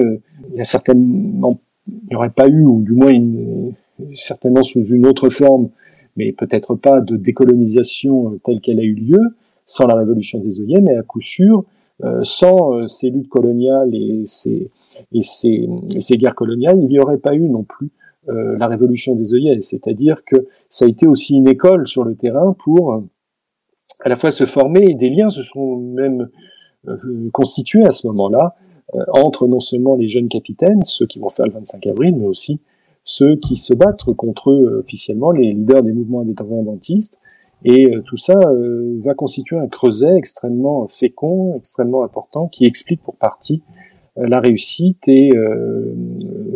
il y a certainement, il n'y aurait pas eu, ou du moins une, certainement sous une autre forme, mais peut-être pas de décolonisation telle qu'elle a eu lieu, sans la révolution des œillets, mais à coup sûr, euh, sans euh, ces luttes coloniales et ces, guerres coloniales, il n'y aurait pas eu non plus euh, la révolution des œillets. C'est-à-dire que ça a été aussi une école sur le terrain pour à la fois se former, et des liens se sont même constitués à ce moment-là entre non seulement les jeunes capitaines, ceux qui vont faire le 25 avril, mais aussi ceux qui se battent contre eux officiellement, les leaders des mouvements indépendantistes, et euh, tout ça euh, va constituer un creuset extrêmement fécond, extrêmement important, qui explique pour partie euh, la réussite et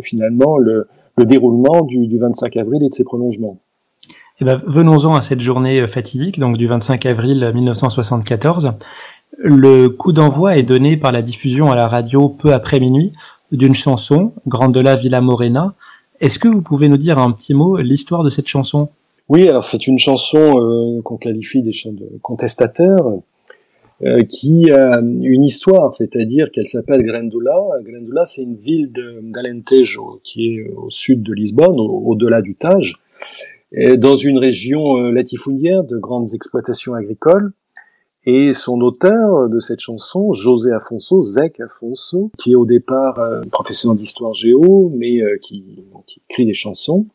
finalement le, le déroulement du, du, 25 avril et de ses prolongements. Eh ben, venons-en à cette journée fatidique, donc du 25 avril 1974. Le coup d'envoi est donné par la diffusion à la radio peu après minuit d'une chanson, Grande-la Villa Morena. Est-ce que vous pouvez nous dire un petit mot l'histoire de cette chanson? Oui, alors c'est une chanson euh, qu'on qualifie des chants de contestataires, euh, qui a une histoire, c'est-à-dire qu'elle s'appelle Grandula. Grandula, c'est une ville d'Alentejo qui est au sud de Lisbonne, au-delà du Tage, dans une région euh, latifundière de grandes exploitations agricoles. Et son auteur de cette chanson, José Afonso, Zek Afonso, qui est au départ professeur d'histoire géo, mais qui, qui, écrit des chansons,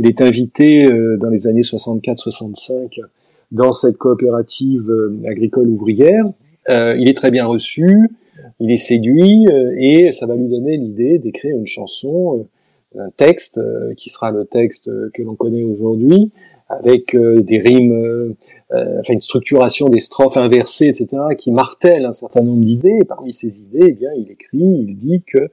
il est invité euh, dans les années 64-65 dans cette coopérative euh, agricole ouvrière. Euh, il est très bien reçu, il est séduit et ça va lui donner l'idée d'écrire une chanson, un texte qui sera le texte que l'on connaît aujourd'hui, avec des rimes, enfin une structuration des strophes inversées, etc., qui martèle un certain nombre d'idées. Et parmi ces idées, eh bien, il écrit, il dit que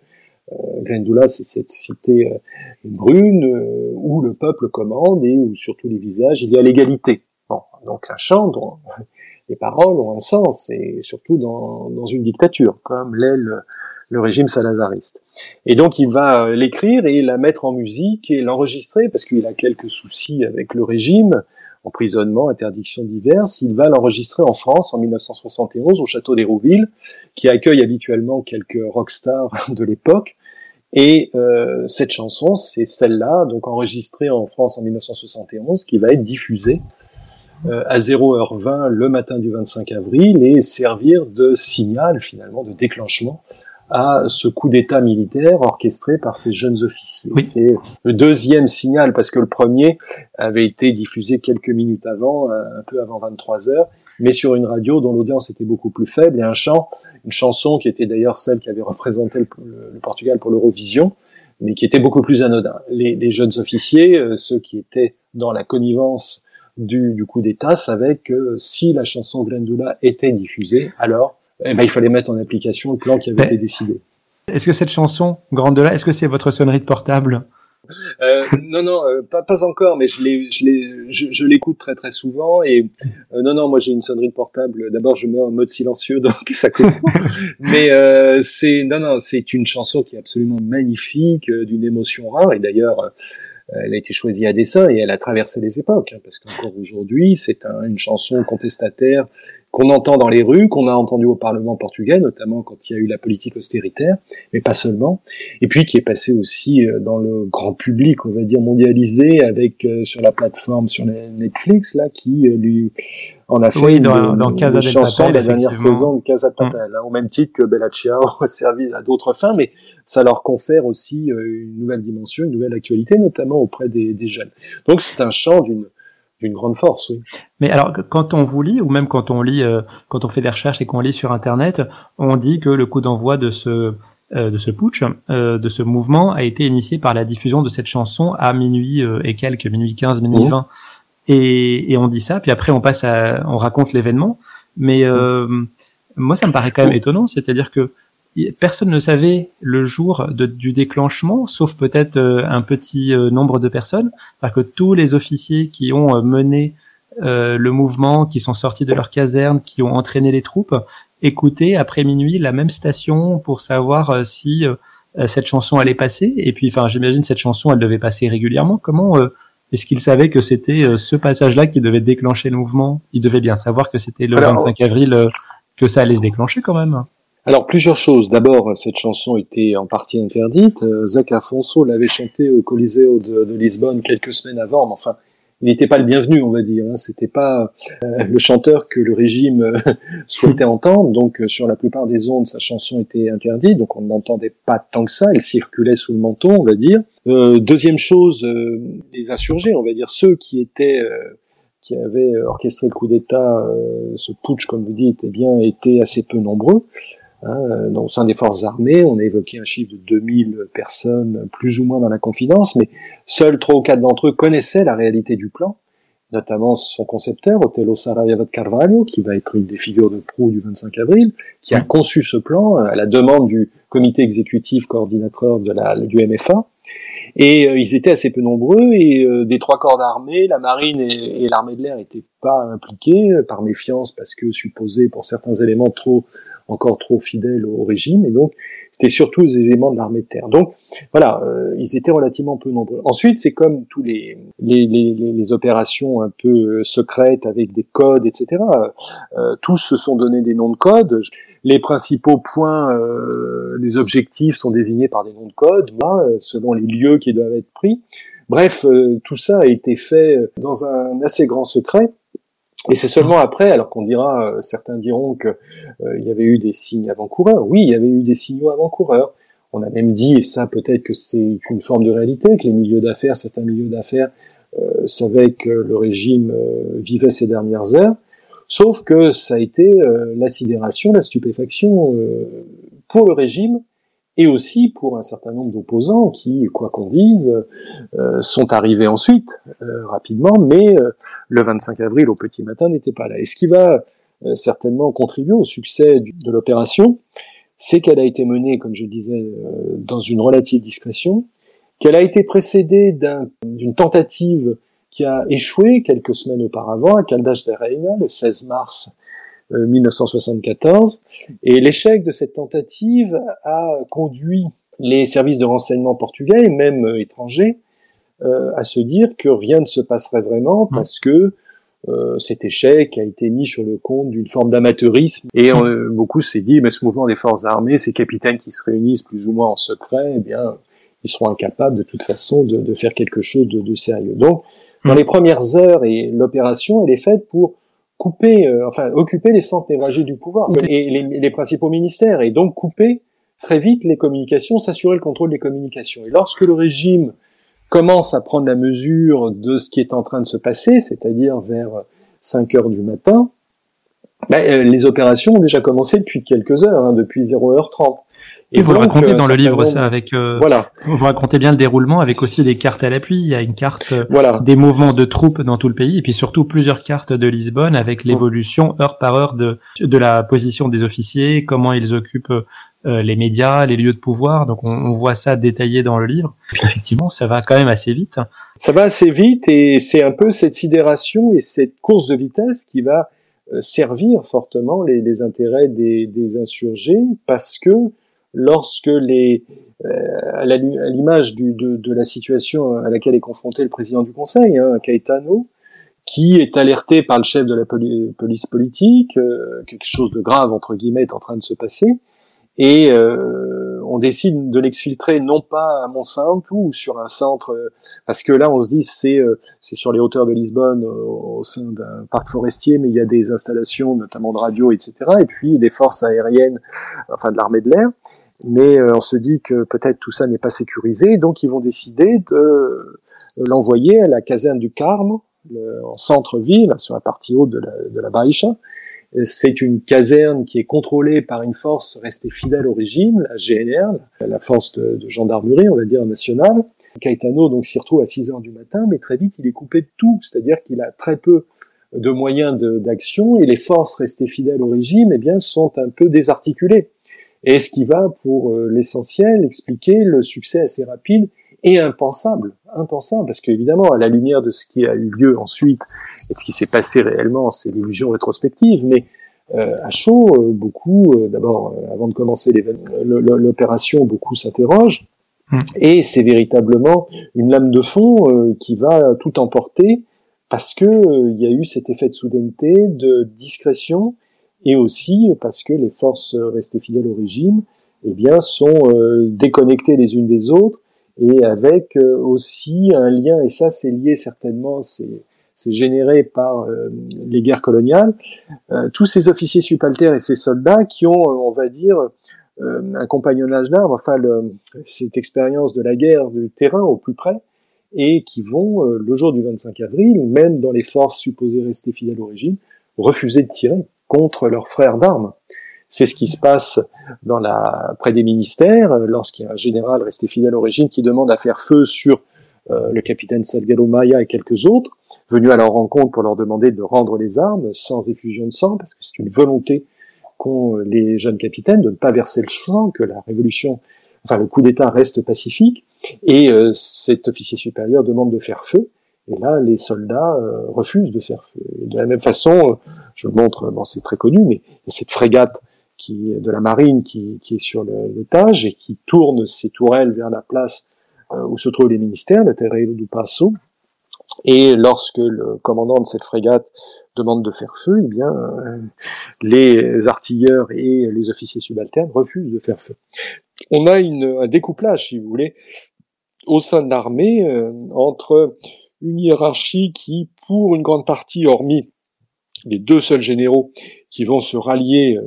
Glendula, c'est cette cité euh, brune euh, où le peuple commande et où sur tous les visages il y a l'égalité. Bon, donc un chant dont les paroles ont un sens et surtout dans, dans une dictature comme l'est le, le, régime salazariste. Et donc il va euh, l'écrire et la mettre en musique et l'enregistrer parce qu'il a quelques soucis avec le régime, emprisonnement, interdiction diverses. Il va l'enregistrer en France en 1971 au château d'Hérouville, qui accueille habituellement quelques rockstars de l'époque. Et euh, cette chanson, c'est celle-là, donc enregistrée en France en 1971, qui va être diffusée euh, à 0h20 le matin du 25 avril et servir de signal finalement, de déclenchement à ce coup d'État militaire orchestré par ces jeunes officiers. C'est le deuxième signal parce que le premier avait été diffusé quelques minutes avant, un peu avant 23 heures, mais sur une radio dont l'audience était beaucoup plus faible et un chant, une chanson qui était d'ailleurs celle qui avait représenté le, Portugal pour l'Eurovision, mais qui était beaucoup plus anodin. Les, les jeunes officiers, euh, ceux qui étaient dans la connivence du, du coup d'État, savaient que si la chanson Glendula était diffusée, alors eh ben, il fallait mettre en application le plan qui avait été décidé. Est-ce que cette chanson, Grande là, est-ce que c'est votre sonnerie de portable? Euh, non, non, euh, pas, pas encore, mais je l'ai, je je, je l'écoute très très souvent et euh, non, non, moi j'ai une sonnerie de portable. D'abord, je mets en mode silencieux, donc ça coupe. mais euh, c'est, non, non, c'est une chanson qui est absolument magnifique, d'une émotion rare et d'ailleurs elle a été choisie à dessein et elle a traversé les époques, hein, parce qu'encore aujourd'hui, c'est une chanson contestataire qu'on entend dans les rues, qu'on a entendu au Parlement portugais, notamment quand il y a eu la politique austéritaire, mais pas seulement, et puis qui est passé aussi euh, dans le grand public, on va dire mondialisé, avec euh, sur la plateforme, sur Netflix, là, qui euh, lui en a fait oui, dans, une, dans Casa chanson la dernière saison de Casa de Papel, hein, au même titre que Bella Ciao a servi à d'autres fins, mais ça leur confère aussi une nouvelle dimension, une nouvelle actualité, notamment auprès des, des jeunes. Donc c'est un chant d'une d'une grande force, oui. Mais alors, quand on vous lit, ou même quand on lit, euh, quand on fait des recherches et qu'on lit sur Internet, on dit que le coup d'envoi de ce euh, de ce putsch, euh, de ce mouvement, a été initié par la diffusion de cette chanson à minuit et quelques, minuit 15, minuit 20. Et, et, on dit ça, puis après on passe à, on raconte l'événement. Mais moi, ça me paraît quand même étonnant, c'est-à-dire que personne ne savait le jour du déclenchement, sauf peut-être euh, un petit euh, nombre de personnes, parce que tous les officiers qui ont euh, mené le mouvement, qui sont sortis de leur caserne, qui ont entraîné les troupes, écoutaient après minuit la même station pour savoir si cette chanson allait passer. Et puis, enfin, j'imagine cette chanson, elle devait passer régulièrement. Comment est-ce qu'ils savaient que c'était ce passage-là qui devait déclencher le mouvement? Ils devaient bien savoir que c'était le 25 avril que ça allait se déclencher quand même. Alors plusieurs choses. D'abord, cette chanson était en partie interdite. Euh, Zach Afonso l'avait chantée au Coliseo de, Lisbonne quelques semaines avant, mais enfin, il n'était pas le bienvenu, on va dire. Hein. C'était pas euh, le chanteur que le régime euh, souhaitait entendre. Donc, sur la plupart des ondes, sa chanson était interdite, donc on ne l'entendait pas tant que ça. Elle circulait sous le menton, on va dire. deuxième chose, des insurgés, on va dire ceux qui étaient qui avaient orchestré le coup d'État, ce putsch, comme vous dites, eh bien, étaient assez peu nombreux. Hein, au sein des forces armées, on a évoqué un chiffre de 2000 personnes, plus ou moins dans la confidence, mais seuls trois ou quatre d'entre eux connaissaient la réalité du plan, notamment son concepteur, Otello Sarajevo de Carvalho, qui va être une des figures de proue du 25 avril, qui a conçu ce plan à la demande du comité exécutif coordinateur de la, du MFA. Et euh, ils étaient assez peu nombreux, et euh, des trois corps d'armée, la marine et, l'armée de l'air n'étaient pas impliqués, euh, par méfiance, parce que supposés pour certains éléments trop encore trop fidèles au régime, et donc c'était surtout les éléments de l'armée de terre. Donc voilà, euh, ils étaient relativement peu nombreux. Ensuite, c'est comme tous les les, les, les, opérations un peu secrètes avec des codes, etc. Euh, tous se sont donné des noms de codes. Les principaux points, euh, les objectifs sont désignés par des noms de code, selon les lieux qui doivent être pris. Bref, euh, tout ça a été fait dans un assez grand secret et c'est seulement après, alors qu'on dira, euh, certains diront que euh, il y avait eu des signes avant-coureurs. Oui, il y avait eu des signaux avant-coureurs. On a même dit, et ça peut-être que c'est une forme de réalité, que les milieux d'affaires, certains milieux d'affaires euh, savaient que le régime vivait ces dernières heures. Sauf que ça a été la sidération, la stupéfaction pour le régime et aussi pour un certain nombre d'opposants qui, quoi qu'on dise, euh, sont arrivés ensuite, euh, rapidement, mais euh, le 25 avril au petit matin n'était pas là. Et ce qui va certainement contribuer au succès de l'opération, c'est qu'elle a été menée, comme je disais, dans une relative discrétion, qu'elle a été précédée d'une tentative qui a échoué quelques semaines auparavant à Caldas de Reina, le 16 mars 1974. Et l'échec de cette tentative a conduit les services de renseignement portugais et même euh, étrangers euh, à se dire que rien ne se passerait vraiment mmh. parce que euh, cet échec a été mis sur le compte d'une forme d'amateurisme et mmh. beaucoup s'est dit mais ce mouvement des forces armées, ces capitaines qui se réunissent plus ou moins en secret, eh bien ils seront incapables de toute façon de, de faire quelque chose de, de sérieux. Donc dans mmh. les premières heures et l'opération elle est faite pour couper, euh, enfin occuper les centres névralgiques du pouvoir et les, les, principaux ministères et donc couper très vite les communications, s'assurer le contrôle des communications. Et lorsque le régime commence à prendre la mesure de ce qui est en train de se passer, c'est-à-dire vers 5 heures du matin, ben, euh, les opérations ont déjà commencé depuis quelques heures, hein, depuis 0h30. Et, vous le racontez dans le livre, ça, avec. Euh, voilà. Vous racontez bien le déroulement avec aussi les cartes à l'appui. Il y a une carte euh, voilà. des mouvements de troupes dans tout le pays, et puis surtout plusieurs cartes de Lisbonne avec l'évolution heure par heure de de la position des officiers, comment ils occupent euh, les médias, les lieux de pouvoir. Donc on, on, voit ça détaillé dans le livre. Puis effectivement, ça va quand même assez vite. Ça va assez vite, et c'est un peu cette sidération et cette course de vitesse qui va servir fortement les, les intérêts des, des insurgés, parce que lorsque les, à l'image de, de, la situation à laquelle est confronté le président du Conseil, hein, Caetano, qui est alerté par le chef de la police politique, euh, quelque chose de grave entre guillemets est en train de se passer, et euh, on décide de l'exfiltrer non pas à Monsanto ou sur un centre, euh, parce que là on se dit c'est c'est sur les hauteurs de Lisbonne au, sein d'un parc forestier, mais il y a des installations notamment de radio, etc. Et puis des forces aériennes, enfin de l'armée de l'air. Mais on se dit que peut-être tout ça n'est pas sécurisé, donc ils vont décider de l'envoyer à la caserne du Carme, en centre-ville, sur la partie haute de la, de la Baïcha. C'est une caserne qui est contrôlée par une force restée fidèle au régime, la GNR, la force de, gendarmerie, on va dire, nationale. Caetano donc s'y retrouve à 6 heures du matin, mais très vite il est coupé de tout, c'est-à-dire qu'il a très peu de moyens d'action et les forces restées fidèles au régime, eh bien, sont un peu désarticulées. Et ce qui va, pour euh, l'essentiel, expliquer le succès assez rapide et impensable, impensable, parce qu'évidemment, à la lumière de ce qui a eu lieu ensuite et de ce qui s'est passé réellement, c'est l'illusion rétrospective, mais euh, à chaud, euh, beaucoup, euh, d'abord, avant de commencer l'opération, beaucoup s'interrogent, hmm. et c'est véritablement une lame de fond qui va tout emporter, parce que il y a eu cet effet de soudaineté, de discrétion, et aussi parce que les forces restées fidèles au régime, eh bien, sont déconnectées les unes des autres, et avec euh, aussi un lien, et ça c'est lié certainement, c'est c'est généré par euh, les guerres coloniales, euh, tous ces officiers subalternes et ces soldats qui ont, on va dire, un compagnonnage d'armes, enfin le, cette expérience de la guerre du terrain au plus près, et qui vont, le jour du 25 avril, même dans les forces supposées rester fidèles au régime, refuser de tirer contre leurs frères d'armes. C'est ce qui se passe dans la, près des ministères, euh, lorsqu'il y a un général resté fidèle au régime qui demande à faire feu sur euh, le capitaine Salgado Maya et quelques autres, venus à leur rencontre pour leur demander de rendre les armes sans effusion de sang, parce que c'est une volonté qu'ont les jeunes capitaines de ne pas verser le sang, que la révolution, enfin le coup d'État reste pacifique, et euh, cet officier supérieur demande de faire feu, et là les soldats refusent de faire feu. De la même façon, je le montre, bon c'est très connu, mais cette frégate qui de la marine qui, qui est sur le, le, Tage et qui tourne ses tourelles vers la place euh, où se trouvent les ministères, le Terreiro du Passo. Et lorsque le commandant de cette frégate demande de faire feu, eh bien, euh, les artilleurs et les officiers subalternes refusent de faire feu. On a une, un découplage, si vous voulez, au sein de l'armée euh, entre une hiérarchie qui, pour une grande partie, hormis les deux seuls généraux qui vont se rallier, euh,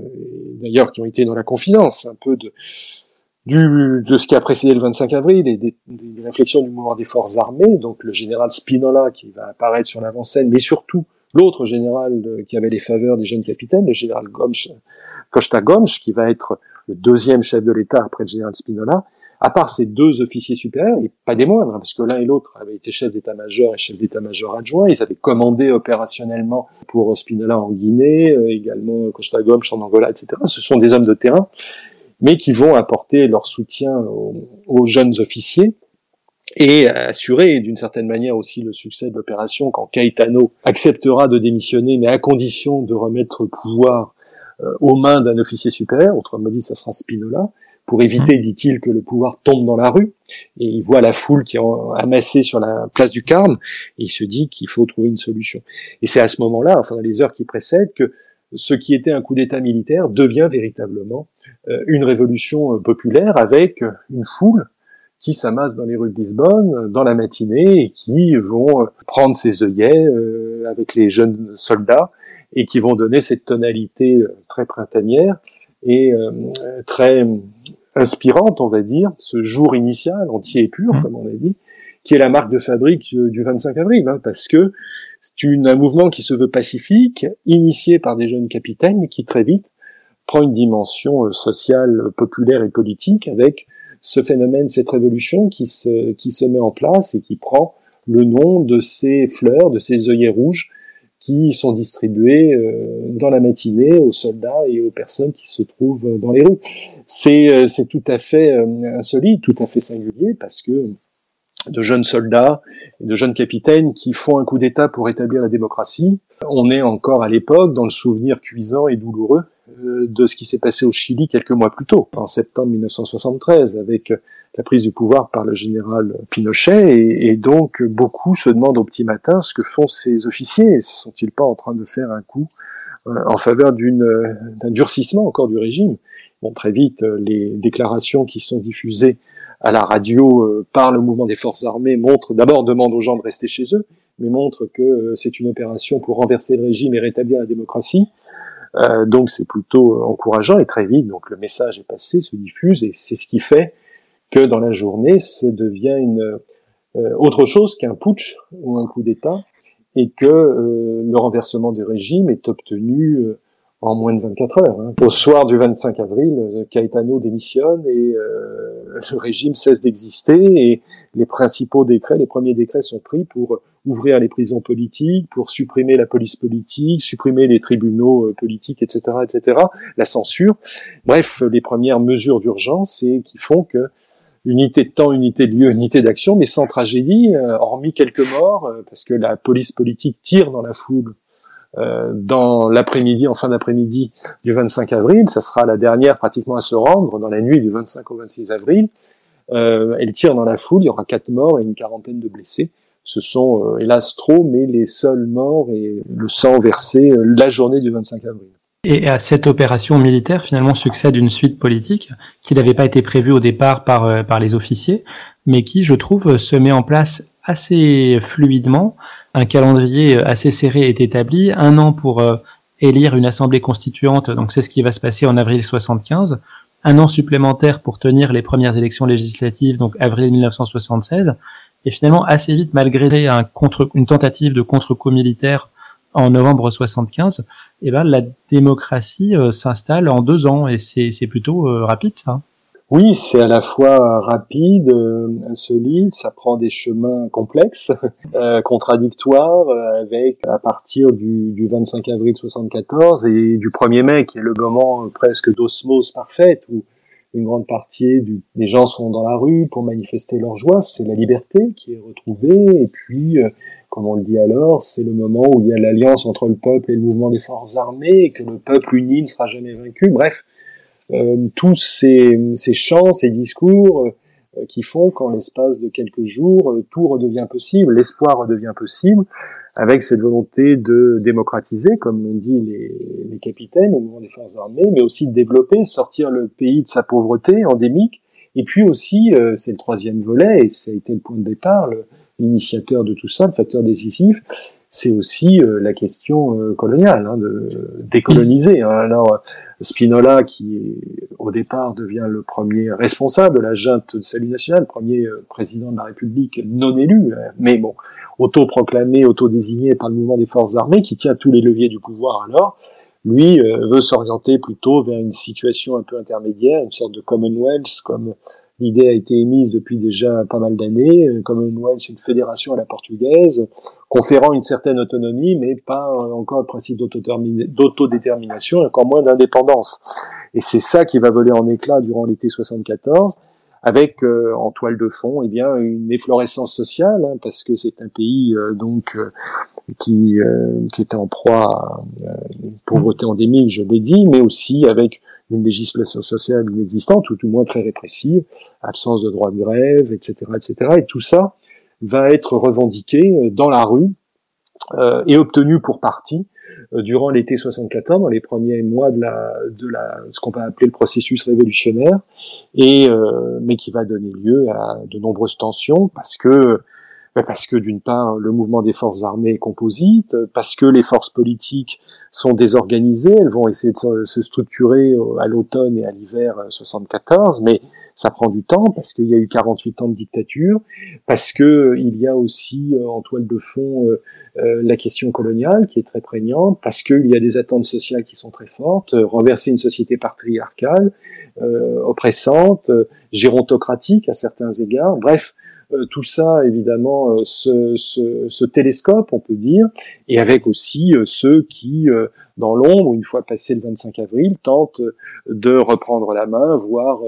d'ailleurs qui ont été dans la confidence un peu de, de ce qui a précédé le 25 avril des, des, réflexions du mouvement des forces armées, donc le général Spinola qui va apparaître sur l'avant-scène, mais surtout l'autre général qui avait les faveurs des jeunes capitaines, le général Gomes, Costa Gomes, qui va être le deuxième chef de l'État après le général Spinola, à part ces deux officiers supérieurs, et pas des moindres, hein, parce que l'un et l'autre avaient été chefs d'état-major et chefs d'état-major adjoints, ils avaient commandé opérationnellement pour Spinola en Guinée, euh, également Costa Gomes en Angola, etc. Ce sont des hommes de terrain, mais qui vont apporter leur soutien aux, jeunes officiers et assurer d'une certaine manière aussi le succès de l'opération quand Caetano acceptera de démissionner, mais à condition de remettre le pouvoir euh, aux mains d'un officier supérieur, autrement dit, ça sera Spinola pour éviter, mmh. dit-il, que le pouvoir tombe dans la rue. Et il voit la foule qui est amassée sur la place du Carme, et il se dit qu'il faut trouver une solution. Et c'est à ce moment-là, enfin dans les heures qui précèdent, que ce qui était un coup d'État militaire devient véritablement euh, une révolution euh, populaire avec une foule qui s'amasse dans les rues de Lisbonne dans la matinée et qui vont euh, prendre ses œillets avec les jeunes soldats et qui vont donner cette tonalité très printanière et très inspirante, on va dire, ce jour initial, entier et pur, mmh. comme on a dit, qui est la marque de fabrique du 25 avril, hein, parce que c'est un mouvement qui se veut pacifique, initié par des jeunes capitaines, qui très vite prend une dimension euh, sociale, populaire et politique avec ce phénomène, cette révolution qui se, qui se met en place et qui prend le nom de ces fleurs, de ces œillets rouges qui sont distribués euh, dans la matinée aux soldats et aux personnes qui se trouvent dans les rues. C'est euh, c'est tout à fait euh, insolite, tout à fait singulier parce que de jeunes soldats, de jeunes capitaines qui font un coup d'État pour établir la démocratie. On est encore à l'époque dans le souvenir cuisant et douloureux euh, de ce qui s'est passé au Chili quelques mois plus tôt, en septembre 1973, avec la prise du pouvoir par le général Pinochet. Et, donc, beaucoup se demandent au petit matin ce que font ces officiers. Sont-ils pas en train de faire un coup euh, en faveur d'un durcissement encore du régime? Bon, très vite, les déclarations qui sont diffusées à la radio euh, par le mouvement des forces armées montrent, d'abord demande aux gens de rester chez eux, mais montre que c'est une opération pour renverser le régime et rétablir la démocratie. Euh, donc c'est plutôt encourageant et très vite, donc le message est passé, se diffuse et c'est ce qui fait que dans la journée, ça devient une euh, autre chose qu'un putsch ou un coup d'État et que euh, le renversement du régime est obtenu euh, en moins de 24 heures. Hein. Au soir du 25 avril, Caetano démissionne et le régime cesse d'exister et les principaux décrets, les premiers décrets sont pris pour ouvrir les prisons politiques, pour supprimer la police politique, supprimer les tribunaux euh, politiques, etc., etc., la censure. Bref, les premières mesures d'urgence et qui font que unité de temps, unité de lieu, unité d'action, mais sans tragédie, euh, hormis quelques morts, euh, parce que la police politique tire dans la foule dans l'après-midi, en fin d'après-midi du 25 avril. Ça sera la dernière pratiquement à se rendre dans la nuit du 25 au 26 avril. elle tire dans la foule, il y aura quatre morts et une quarantaine de blessés ce sont euh, hélas trop, mais les seuls morts et le sang versé euh, la journée du 25 avril. Et à cette opération militaire, finalement, succède une suite politique qui n'avait pas été prévue au départ par, euh, par les officiers, mais qui, je trouve, se met en place assez fluidement. Un calendrier assez serré est établi, un an pour élire une assemblée constituante, donc c'est ce qui va se passer en avril 75, un an supplémentaire pour tenir les premières élections législatives, donc avril 1976, et finalement, assez vite, malgré un contre, une tentative de contre-coup militaire en novembre 75, eh ben, la démocratie euh, s'installe en deux ans et c'est plutôt euh, rapide ça. Oui, c'est à la fois rapide, euh, insolite, ça prend des chemins complexes, contradictoires, avec à partir du, du, 25 avril 74 et du 1er mai, qui est le moment presque d'osmose parfaite, où une grande partie du, des gens sont dans la rue pour manifester leur joie, c'est la liberté qui est retrouvée, et puis, comme on le dit alors, c'est le moment où il y a l'alliance entre le peuple et le mouvement des forces armées, et que le peuple uni ne sera jamais vaincu. Bref, euh, tous ces, ces chants, ces discours euh, qui font qu'en l'espace de quelques jours, tout redevient possible, l'espoir redevient possible, avec cette volonté de démocratiser, comme l'ont dit les, les, capitaines au mouvement des forces armées, mais aussi de développer, sortir le pays de sa pauvreté endémique, et puis aussi, euh, c'est le troisième volet, et ça a été le point de départ, l'initiateur de tout ça, le facteur décisif, c'est aussi euh, la question euh, coloniale, hein, de décoloniser. Hein. Alors Spinola, qui au départ devient le premier responsable de la junte de salut national, premier président de la République non élu, mais bon, autoproclamé, autodésigné par le mouvement des forces armées, qui tient tous les leviers du pouvoir alors, lui euh, veut s'orienter plutôt vers une situation un peu intermédiaire, une sorte de Commonwealth, comme l'idée a été émise depuis déjà pas mal d'années. Euh, Commonwealth, une fédération à la portugaise, conférant une certaine autonomie, mais pas encore le principe d'autodétermination, encore moins d'indépendance. Et c'est ça qui va voler en éclat durant l'été 74 avec euh, en toile de fond eh bien une efflorescence sociale hein, parce que c'est un pays euh, donc euh, qui qui était en proie à une pauvreté endémique je l'ai dit mais aussi avec une législation sociale inexistante ou tout moins très répressive absence de droit de grève etc etc et tout ça va être revendiqué dans la rue et obtenu pour partie durant l'été 64 dans les premiers mois de la de la ce qu'on va appeler le processus révolutionnaire et euh, mais qui va donner lieu à de nombreuses tensions parce que parce que d'une part le mouvement des forces armées est composite, parce que les forces politiques sont désorganisées, elles vont essayer de se structurer à l'automne et à l'hiver 74, mais ça prend du temps parce qu'il y a eu 48 ans de dictature, parce que il y a aussi euh, en toile de fond euh, la question coloniale qui est très prégnante, parce qu'il y a des attentes sociales qui sont très fortes, renverser une société patriarcale, euh, oppressante, euh, gérontocratique à certains égards. Bref, euh, tout ça, évidemment, ce, ce, ce, télescope, on peut dire, et avec aussi ceux qui, dans l'ombre, une fois passé le 25 avril, tentent de reprendre la main, voire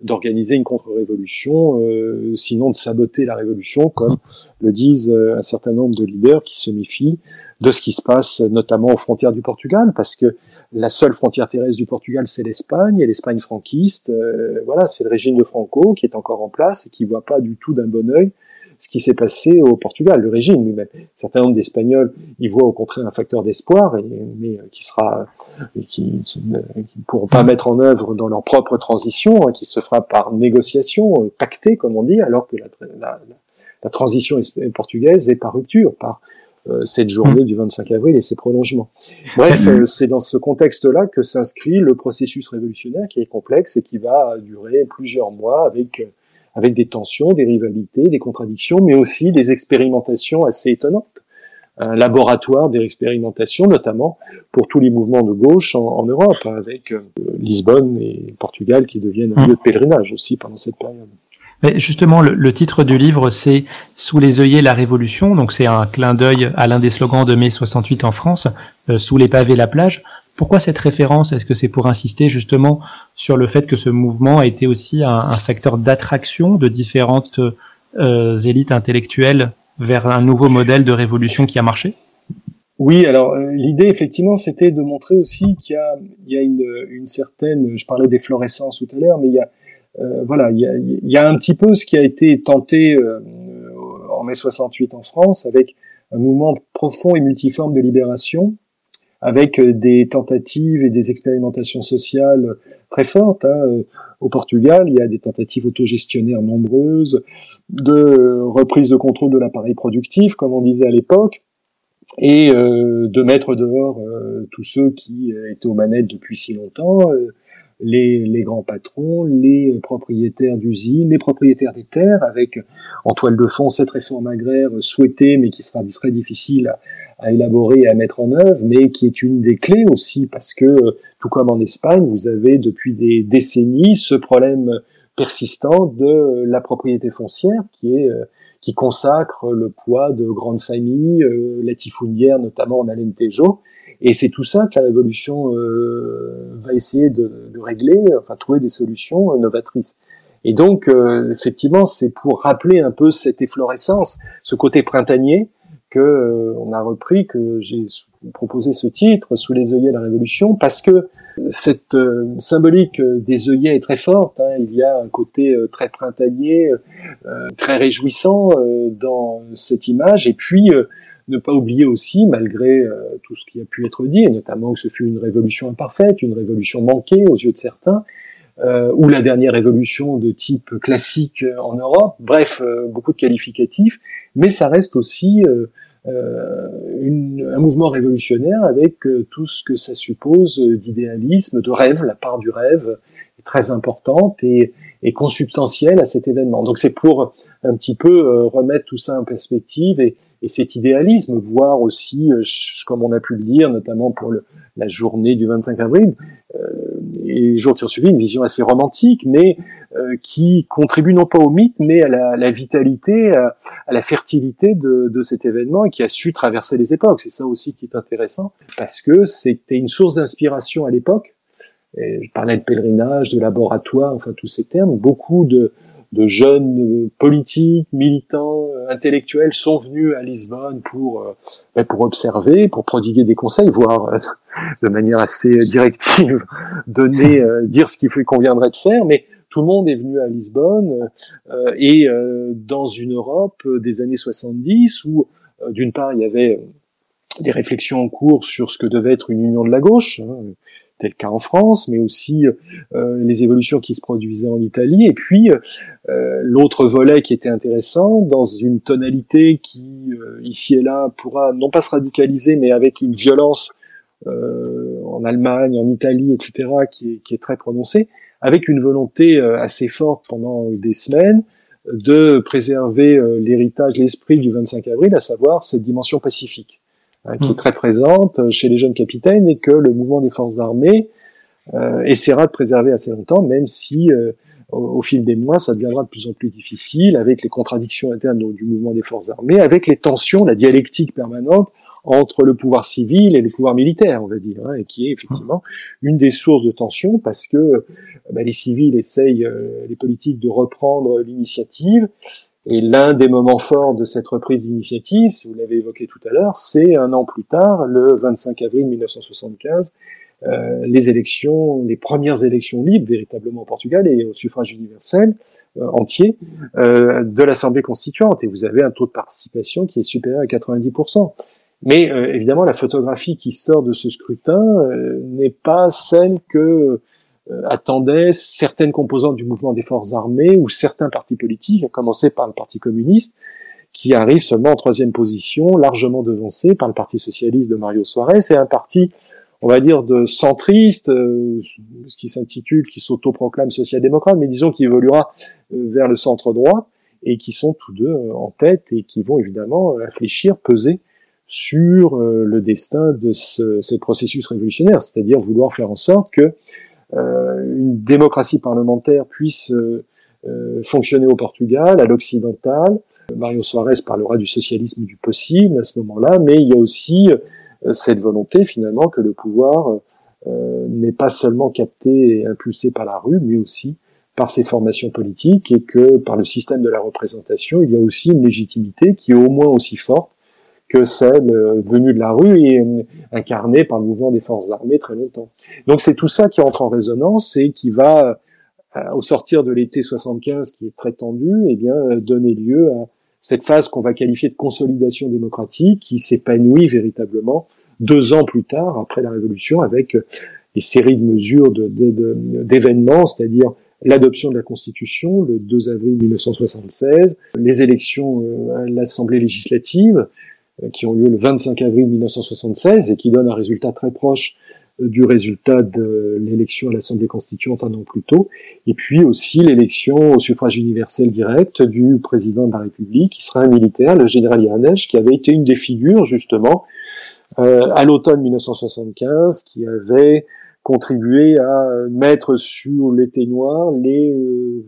d'organiser une contre-révolution, euh, sinon de saboter la révolution, comme le disent un certain nombre de leaders qui se méfient de ce qui se passe notamment aux frontières du Portugal, parce que la seule frontière terrestre du Portugal, c'est l'Espagne, et l'Espagne franquiste, voilà, c'est le régime de Franco qui est encore en place et qui voit pas du tout d'un bon œil ce qui s'est passé au Portugal, le régime lui-même. Certains nombre d'Espagnols y voient au contraire un facteur d'espoir, mais qui sera, qui, qui, ne pourront pas mettre en œuvre dans leur propre transition, hein, qui se fera par négociation, euh, pactée comme on dit, alors que la, la, transition portugaise est par rupture, par euh, cette journée du 25 avril et ses prolongements. Bref, euh, c'est dans ce contexte-là que s'inscrit le processus révolutionnaire qui est complexe et qui va durer plusieurs mois avec avec des tensions, des rivalités, des contradictions, mais aussi des expérimentations assez étonnantes. Un laboratoire des expérimentations, notamment pour tous les mouvements de gauche en, Europe, avec euh, Lisbonne et Portugal qui deviennent un mmh. lieu de pèlerinage aussi pendant cette période. Mais justement, le, titre du livre, c'est Sous les œillets la révolution. Donc c'est un clin d'œil à l'un des slogans de mai 68 en France, euh, Sous les pavés la plage. Pourquoi cette référence? Est-ce que c'est pour insister justement sur le fait que ce mouvement a été aussi un, facteur d'attraction de différentes euh, élites intellectuelles vers un nouveau modèle de révolution qui a marché? Oui, alors euh, l'idée effectivement c'était de montrer aussi qu'il y a, il y a une, une, certaine, je parlais des florescences tout à l'heure, mais il y a voilà, il y, a, un petit peu ce qui a été tenté euh, en mai 68 en France avec un mouvement profond et multiforme de libération avec euh, des tentatives et des expérimentations sociales très fortes. Hein. Euh, au Portugal, il y a des tentatives autogestionnaires nombreuses, de reprise de contrôle de l'appareil productif, comme on disait à l'époque, et euh, de mettre dehors tous ceux qui étaient aux manettes depuis si longtemps, les, les, grands patrons, les propriétaires d'usines, les propriétaires des terres, avec en toile de fond cette réforme agraire souhaitée, mais qui sera très difficile à, à élaborer et à mettre en œuvre, mais qui est une des clés aussi, parce que, tout comme en Espagne, vous avez depuis des décennies ce problème persistant de la propriété foncière qui consacre le poids de grandes familles euh, latifundières, notamment en Alentejo. Et c'est tout ça que la révolution euh, va essayer de, de, régler, enfin trouver des solutions novatrices. Et donc, euh, effectivement, c'est pour rappeler un peu cette efflorescence, ce côté printanier, que euh, on a repris, que j'ai proposé ce titre, Sous les œillets de la Révolution, parce que cette euh, symbolique des œillets est très forte. Hein. Il y a un côté euh, très printanier, très réjouissant dans cette image. Et puis, ne pas oublier aussi, malgré tout ce qui a pu être dit, et notamment que ce fut une révolution imparfaite, une révolution manquée aux yeux de certains, ou la dernière révolution de type classique en Europe. Bref, beaucoup de qualificatifs, mais ça reste aussi euh, une, un mouvement révolutionnaire avec euh, tout ce que ça suppose d'idéalisme, de rêve. La part du rêve est très importante et, et consubstantielle à cet événement. Donc c'est pour un petit peu euh, remettre tout ça en perspective et, et cet idéalisme, voir aussi, comme on a pu le dire, notamment pour la journée du 25 avril, euh, et les jours qui ont suivi, une vision assez romantique, mais euh, qui contribue non pas au mythe, mais à la, vitalité, à, la fertilité de, de, cet événement et qui a su traverser les époques. C'est ça aussi qui est intéressant, parce que c'était une source d'inspiration à l'époque. Je parlais de pèlerinage, de laboratoire, enfin tous ces termes. Beaucoup de, de jeunes euh, politiques, militants, euh, intellectuels sont venus à Lisbonne pour euh, ben, pour observer, pour prodiguer des conseils, voire de manière assez directive donner dire ce qu'il conviendrait de faire, mais tout le monde est venu à Lisbonne et dans une Europe des années 70 où d'une part il y avait des réflexions en cours sur ce que devait être une union de la gauche, hein, tel cas en France, mais aussi les évolutions qui se produisaient en Italie. Et puis euh, l'autre volet qui était intéressant, dans une tonalité qui euh, ici et là pourra non pas se radicaliser, mais avec une violence en Allemagne, en Italie, etc., qui est, qui est très prononcée, avec une volonté assez forte pendant des semaines de préserver l'héritage, l'esprit du 25 avril, à savoir cette dimension pacifique. Hein, qui est mm. très présente chez les jeunes capitaines et que le mouvement des forces armées euh, essaiera de préserver assez longtemps, même si au, fil des mois, ça deviendra de plus en plus difficile avec les contradictions internes du mouvement des forces armées, avec les tensions, la dialectique permanente entre le pouvoir civil et le pouvoir militaire, on va dire, hein, et qui est effectivement une des sources de tension parce que bah, les civils essayent, euh, les politiques, de reprendre l'initiative. Et l'un des moments forts de cette reprise d'initiative, si vous l'avez évoqué tout à l'heure, c'est un an plus tard, le 25 avril 1975, euh, les élections, les premières élections libres véritablement au Portugal et au suffrage universel euh, entier euh, de l'Assemblée constituante. Et vous avez un taux de participation qui est supérieur à 90%. Mais euh, évidemment, la photographie qui sort de ce scrutin euh, n'est pas celle que attendaient certaines composantes du mouvement des forces armées ou certains partis politiques, à commencer par le Parti communiste, qui arrive seulement en troisième position, largement devancé par le Parti socialiste de Mario Suarez, et un parti on va dire, de centriste, euh, ce qui s'intitule, qui s'autoproclame social-démocrate, mais disons qui évoluera euh, vers le centre droit, et qui sont tous deux euh, en tête et qui vont évidemment réfléchir, peser sur le destin de ce, ce processus révolutionnaire, c'est-à-dire vouloir faire en sorte que une démocratie parlementaire puisse fonctionner au Portugal, à l'occidental. Mario Soares parlera du socialisme du possible à ce moment-là, mais il y a aussi euh, cette volonté finalement que le pouvoir euh, n'est pas seulement capté et impulsé par la rue, mais aussi par ses formations politiques et que par le système de la représentation, il y a aussi une légitimité qui est au moins aussi forte que celle euh, venue de la rue et incarnée par le mouvement des forces armées très longtemps. Donc c'est tout ça qui entre en résonance et qui va, au sortir de l'été 75, qui est très tendu, eh bien donner lieu à cette phase qu'on va qualifier de consolidation démocratique qui s'épanouit véritablement deux ans plus tard, après la Révolution, avec des séries de mesures d'événements, c'est-à-dire l'adoption de la Constitution le 2 avril 1976, les élections euh, à l'Assemblée législative euh, qui ont lieu le 25 avril 1976 et qui donnent un résultat très proche du résultat de l'élection à l'Assemblée constituante un an plus tôt, et puis aussi l'élection au suffrage universel direct du président de la République, qui sera un militaire, le général Yanesh, qui avait été une des figures justement euh, à l'automne 1975, qui avait contribué à mettre sur l'été noir les, euh,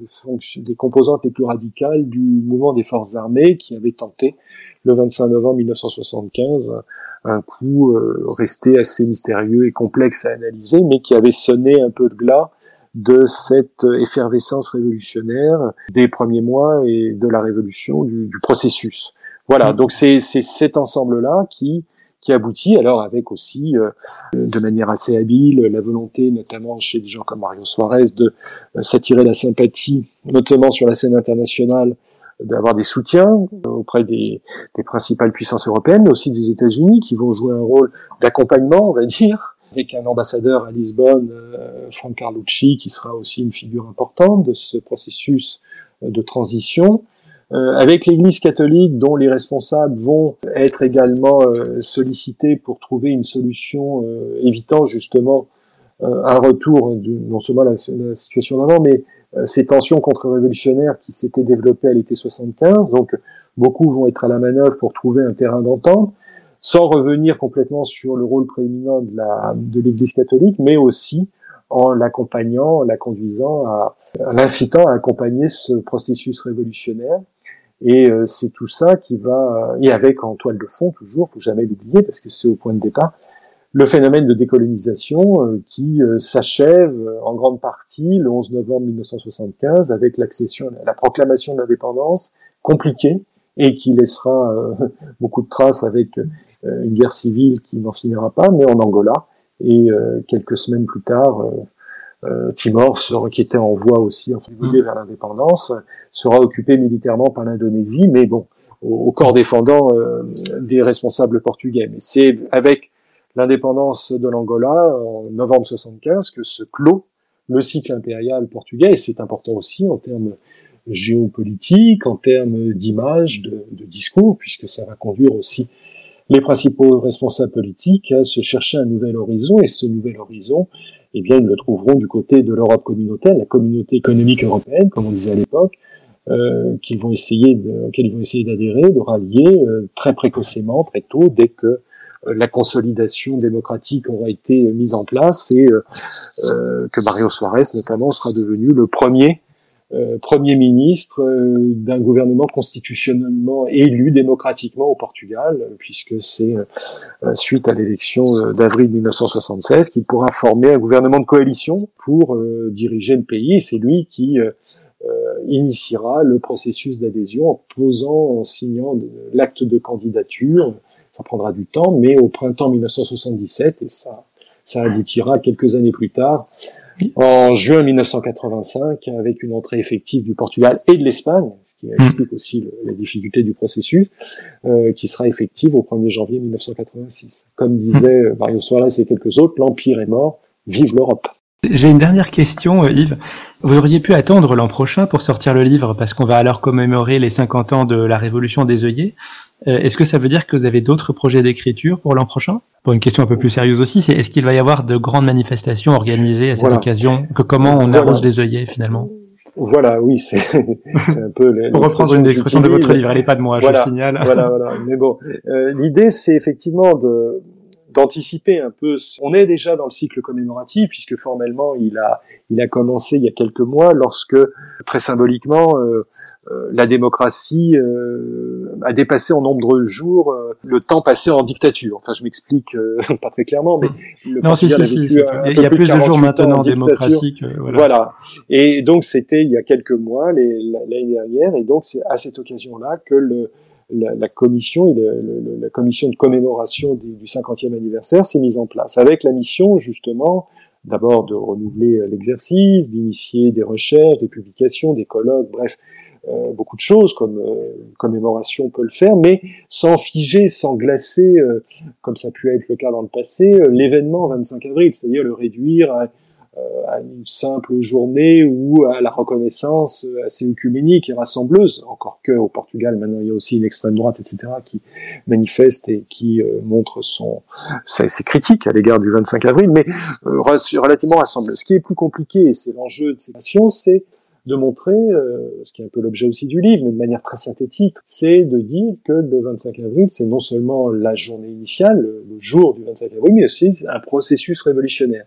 les composantes les plus radicales du mouvement des forces armées qui avait tenté le 25 novembre 1975 un coup euh, resté assez mystérieux et complexe à analyser, mais qui avait sonné un peu de glas de cette effervescence révolutionnaire des premiers mois et de la révolution du, du processus. Voilà, mm. donc c'est cet ensemble-là qui qui aboutit, alors avec aussi euh, de manière assez habile la volonté, notamment chez des gens comme Mario Suarez, de euh, s'attirer la sympathie, notamment sur la scène internationale, d'avoir des soutiens auprès des, des, principales puissances européennes, mais aussi des États-Unis, qui vont jouer un rôle d'accompagnement, on va dire, avec un ambassadeur à Lisbonne, euh, Frank Carlucci, qui sera aussi une figure importante de ce processus euh, de transition, euh, avec l'Église catholique, dont les responsables vont être également euh, sollicités pour trouver une solution évitant justement un retour de, non seulement la, la situation d'avant, mais euh, ces tensions contre-révolutionnaires qui s'étaient développées à l'été 75. Donc, beaucoup vont être à la manœuvre pour trouver un terrain d'entente, sans revenir complètement sur le rôle prééminent de la de l'Église catholique, mais aussi en l'accompagnant, en la conduisant à, l'incitant à accompagner ce processus révolutionnaire. Et euh, c'est tout ça qui va, et avec en toile de fond toujours, faut jamais l'oublier parce que c'est au point de départ, le phénomène de décolonisation euh, qui euh, s'achève euh, en grande partie le 11 novembre 1975 avec l'accession, la proclamation de l'indépendance compliquée et qui laissera beaucoup de traces avec une guerre civile qui n'en finira pas, mais en Angola. Et quelques semaines plus tard, Timor, qui était en voie aussi en vers l'indépendance, sera occupé militairement par l'Indonésie, mais bon, au, corps défendant des responsables portugais. Mais c'est avec l'indépendance de l'Angola en novembre 75 que se clôt le cycle impérial portugais, et c'est important aussi en termes géopolitiques, en termes d'image, de, discours, puisque ça va conduire aussi les principaux responsables politiques à se chercher un nouvel horizon, et ce nouvel horizon, eh bien, ils le trouveront du côté de l'Europe communautaire, la communauté économique européenne, comme on disait à l'époque, euh, qu'ils vont essayer ils vont essayer d'adhérer, de rallier euh, très précocement, très tôt, dès que la consolidation démocratique aura été mise en place et euh, euh, que Mario Suarez notamment sera devenu le premier euh, Premier ministre euh, d'un gouvernement constitutionnellement élu démocratiquement au Portugal, puisque c'est suite à l'élection d'avril 1976 qu'il pourra former un gouvernement de coalition pour diriger le pays. C'est lui qui initiera le processus d'adhésion en posant, en signant l'acte de candidature. Ça prendra du temps, mais au printemps 1977, et ça, ça aboutira quelques années plus tard en juin 1985 avec une entrée effective du Portugal et de l'Espagne, ce qui hmm. explique aussi la difficulté du processus, euh, qui sera effective au 1er janvier 1986. Comme disait. Mario Soares et quelques autres, l'Empire est mort, vive l'Europe. J'ai une dernière question, euh, Yves. Vous auriez pu attendre l'an prochain pour sortir le livre parce qu'on va alors commémorer les 50 ans de la Révolution des œillets. Euh, est-ce que ça veut dire que vous avez d'autres projets d'écriture pour l'an prochain? Pour une question un peu plus sérieuse aussi, c'est est-ce qu'il va y avoir de grandes manifestations organisées à cette occasion que Comment on arrose les œillets finalement? Voilà, oui, c'est un peu. Pour reprendre une expression de votre livre, elle n'est pas de moi, je signale. Voilà, voilà. Mais bon, euh, l'idée, c'est effectivement de d'anticiper un peu. On est déjà dans le cycle commémoratif puisque formellement il a il a commencé il y a quelques mois lorsque très symboliquement euh, euh, la démocratie euh, a dépassé en nombreux jours le temps passé en dictature. Enfin, je m'explique pas très clairement, mais le non, si, si, si, il y a plus de, jours maintenant en démocratie. voilà. voilà. Et donc c'était il y a quelques mois, l'année dernière, et donc c'est à cette occasion-là que le la, commission, la commission de commémoration du, du 50e anniversaire s'est mise en place avec la mission justement d'abord de renouveler l'exercice, d'initier des recherches, des publications, des colloques, bref, euh, beaucoup de choses comme euh, commémoration peut le faire, mais sans figer, sans glacer, euh, comme ça a pu être le cas dans le passé, euh, l'événement 25 avril, c'est-à-dire le réduire à euh, à une simple journée ou à la reconnaissance assez œcuménique et rassembleuse, encore que au Portugal maintenant il y a aussi une extrême droite, etc., qui manifeste et qui euh, montre son ses, critiques à l'égard du 25 avril, mais euh, relativement rassembleuse. Ce qui est plus compliqué, c'est l'enjeu de ces nations, c'est de montrer, euh, ce qui est un peu l'objet aussi du livre, mais de manière très synthétique, c'est de dire que le 25 avril, c'est non seulement la journée initiale, le, jour du 25 avril, mais aussi un processus révolutionnaire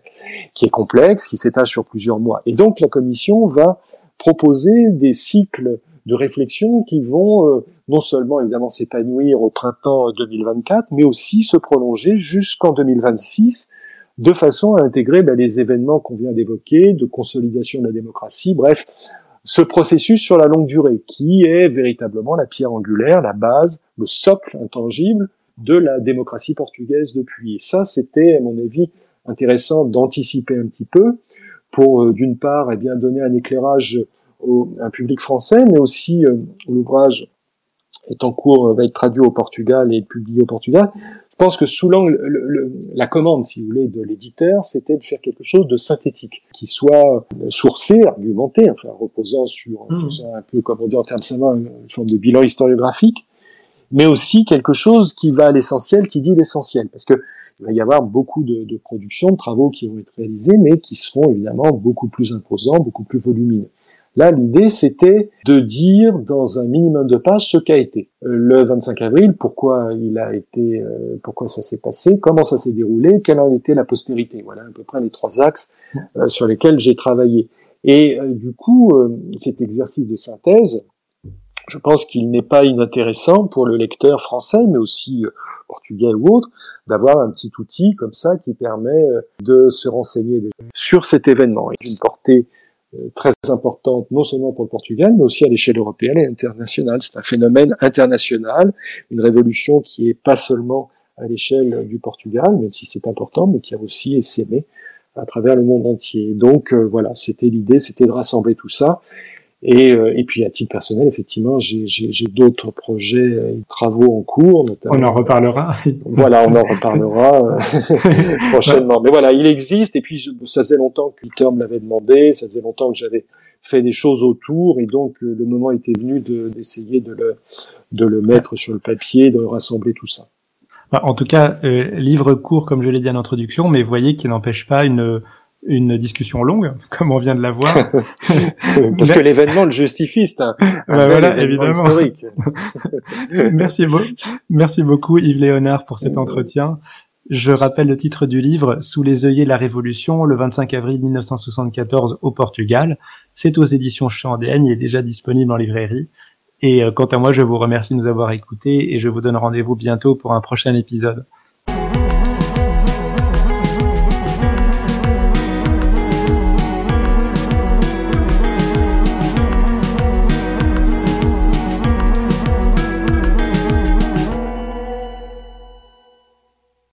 qui est complexe, qui s'étale sur plusieurs mois. Et donc la Commission va proposer des cycles de réflexion qui vont euh, non seulement évidemment s'épanouir au printemps 2024, mais aussi se prolonger jusqu'en 2026 de façon à intégrer ben, les événements qu'on vient d'évoquer, de consolidation de la démocratie, bref, ce processus sur la longue durée, qui est véritablement la pierre angulaire, la base, le socle intangible de la démocratie portugaise depuis. Et ça, c'était, à mon avis, intéressant d'anticiper un petit peu pour, euh, d'une part, eh bien, donner un éclairage au un public français, mais aussi euh, l'ouvrage est en cours, euh, va être traduit au Portugal et publié au Portugal, pense que sous l'angle, la commande, si vous voulez, de l'éditeur, c'était de faire quelque chose de synthétique, qui soit euh, sourcé, argumenté, enfin reposant sur, mmh. un peu comme on dit en termes savants, une forme de bilan historiographique, mais aussi quelque chose qui va à l'essentiel, qui dit l'essentiel, parce que il va y avoir beaucoup de, de productions, de travaux qui vont être réalisés, mais qui seront évidemment beaucoup plus imposants, beaucoup plus volumineux. Là, l'idée, c'était de dire dans un minimum de pages ce qu'a été euh, le 25 avril, pourquoi il a été, euh, pourquoi ça s'est passé, comment ça s'est déroulé, quelle en était la postérité. Voilà à peu près les trois axes euh, sur lesquels j'ai travaillé. Et du coup, cet exercice de synthèse, je pense qu'il n'est pas inintéressant pour le lecteur français, mais aussi portugais ou autre, d'avoir un petit outil comme ça qui permet de se renseigner sur cet événement et d'une portée très importante, non seulement pour le Portugal, mais aussi à l'échelle européenne et internationale. C'est un phénomène international, une révolution qui est pas seulement à l'échelle du Portugal, même si c'est important, mais qui a aussi essaimé à travers le monde entier. Donc euh, voilà, c'était l'idée, c'était de rassembler tout ça et, euh, et puis à titre personnel, effectivement, j'ai d'autres projets, euh, travaux en cours. Notamment. On en reparlera. voilà, on en reparlera euh, prochainement. Mais voilà, il existe. Et puis ça faisait longtemps que Peter me l'avait demandé. Ça faisait longtemps que j'avais fait des choses autour. Et donc le moment était venu d'essayer de, le, de le mettre sur le papier, de rassembler tout ça. En tout cas, livre court, comme je l'ai dit en introduction, mais voyez qu'il n'empêche pas une une discussion longue, comme on vient de la voir. Parce que l'événement le justifie, c'est un, bah voilà, évidemment. historique. merci, merci beaucoup Yves Léonard pour cet entretien. Je rappelle le titre du livre Sous les œillets de la Révolution, le 25 avril 1974 au Portugal. C'est aux éditions Chandaigne et est déjà disponible en librairie. Et euh, quant à moi, je vous remercie de nous avoir écoutés et je vous donne rendez-vous bientôt pour un prochain épisode.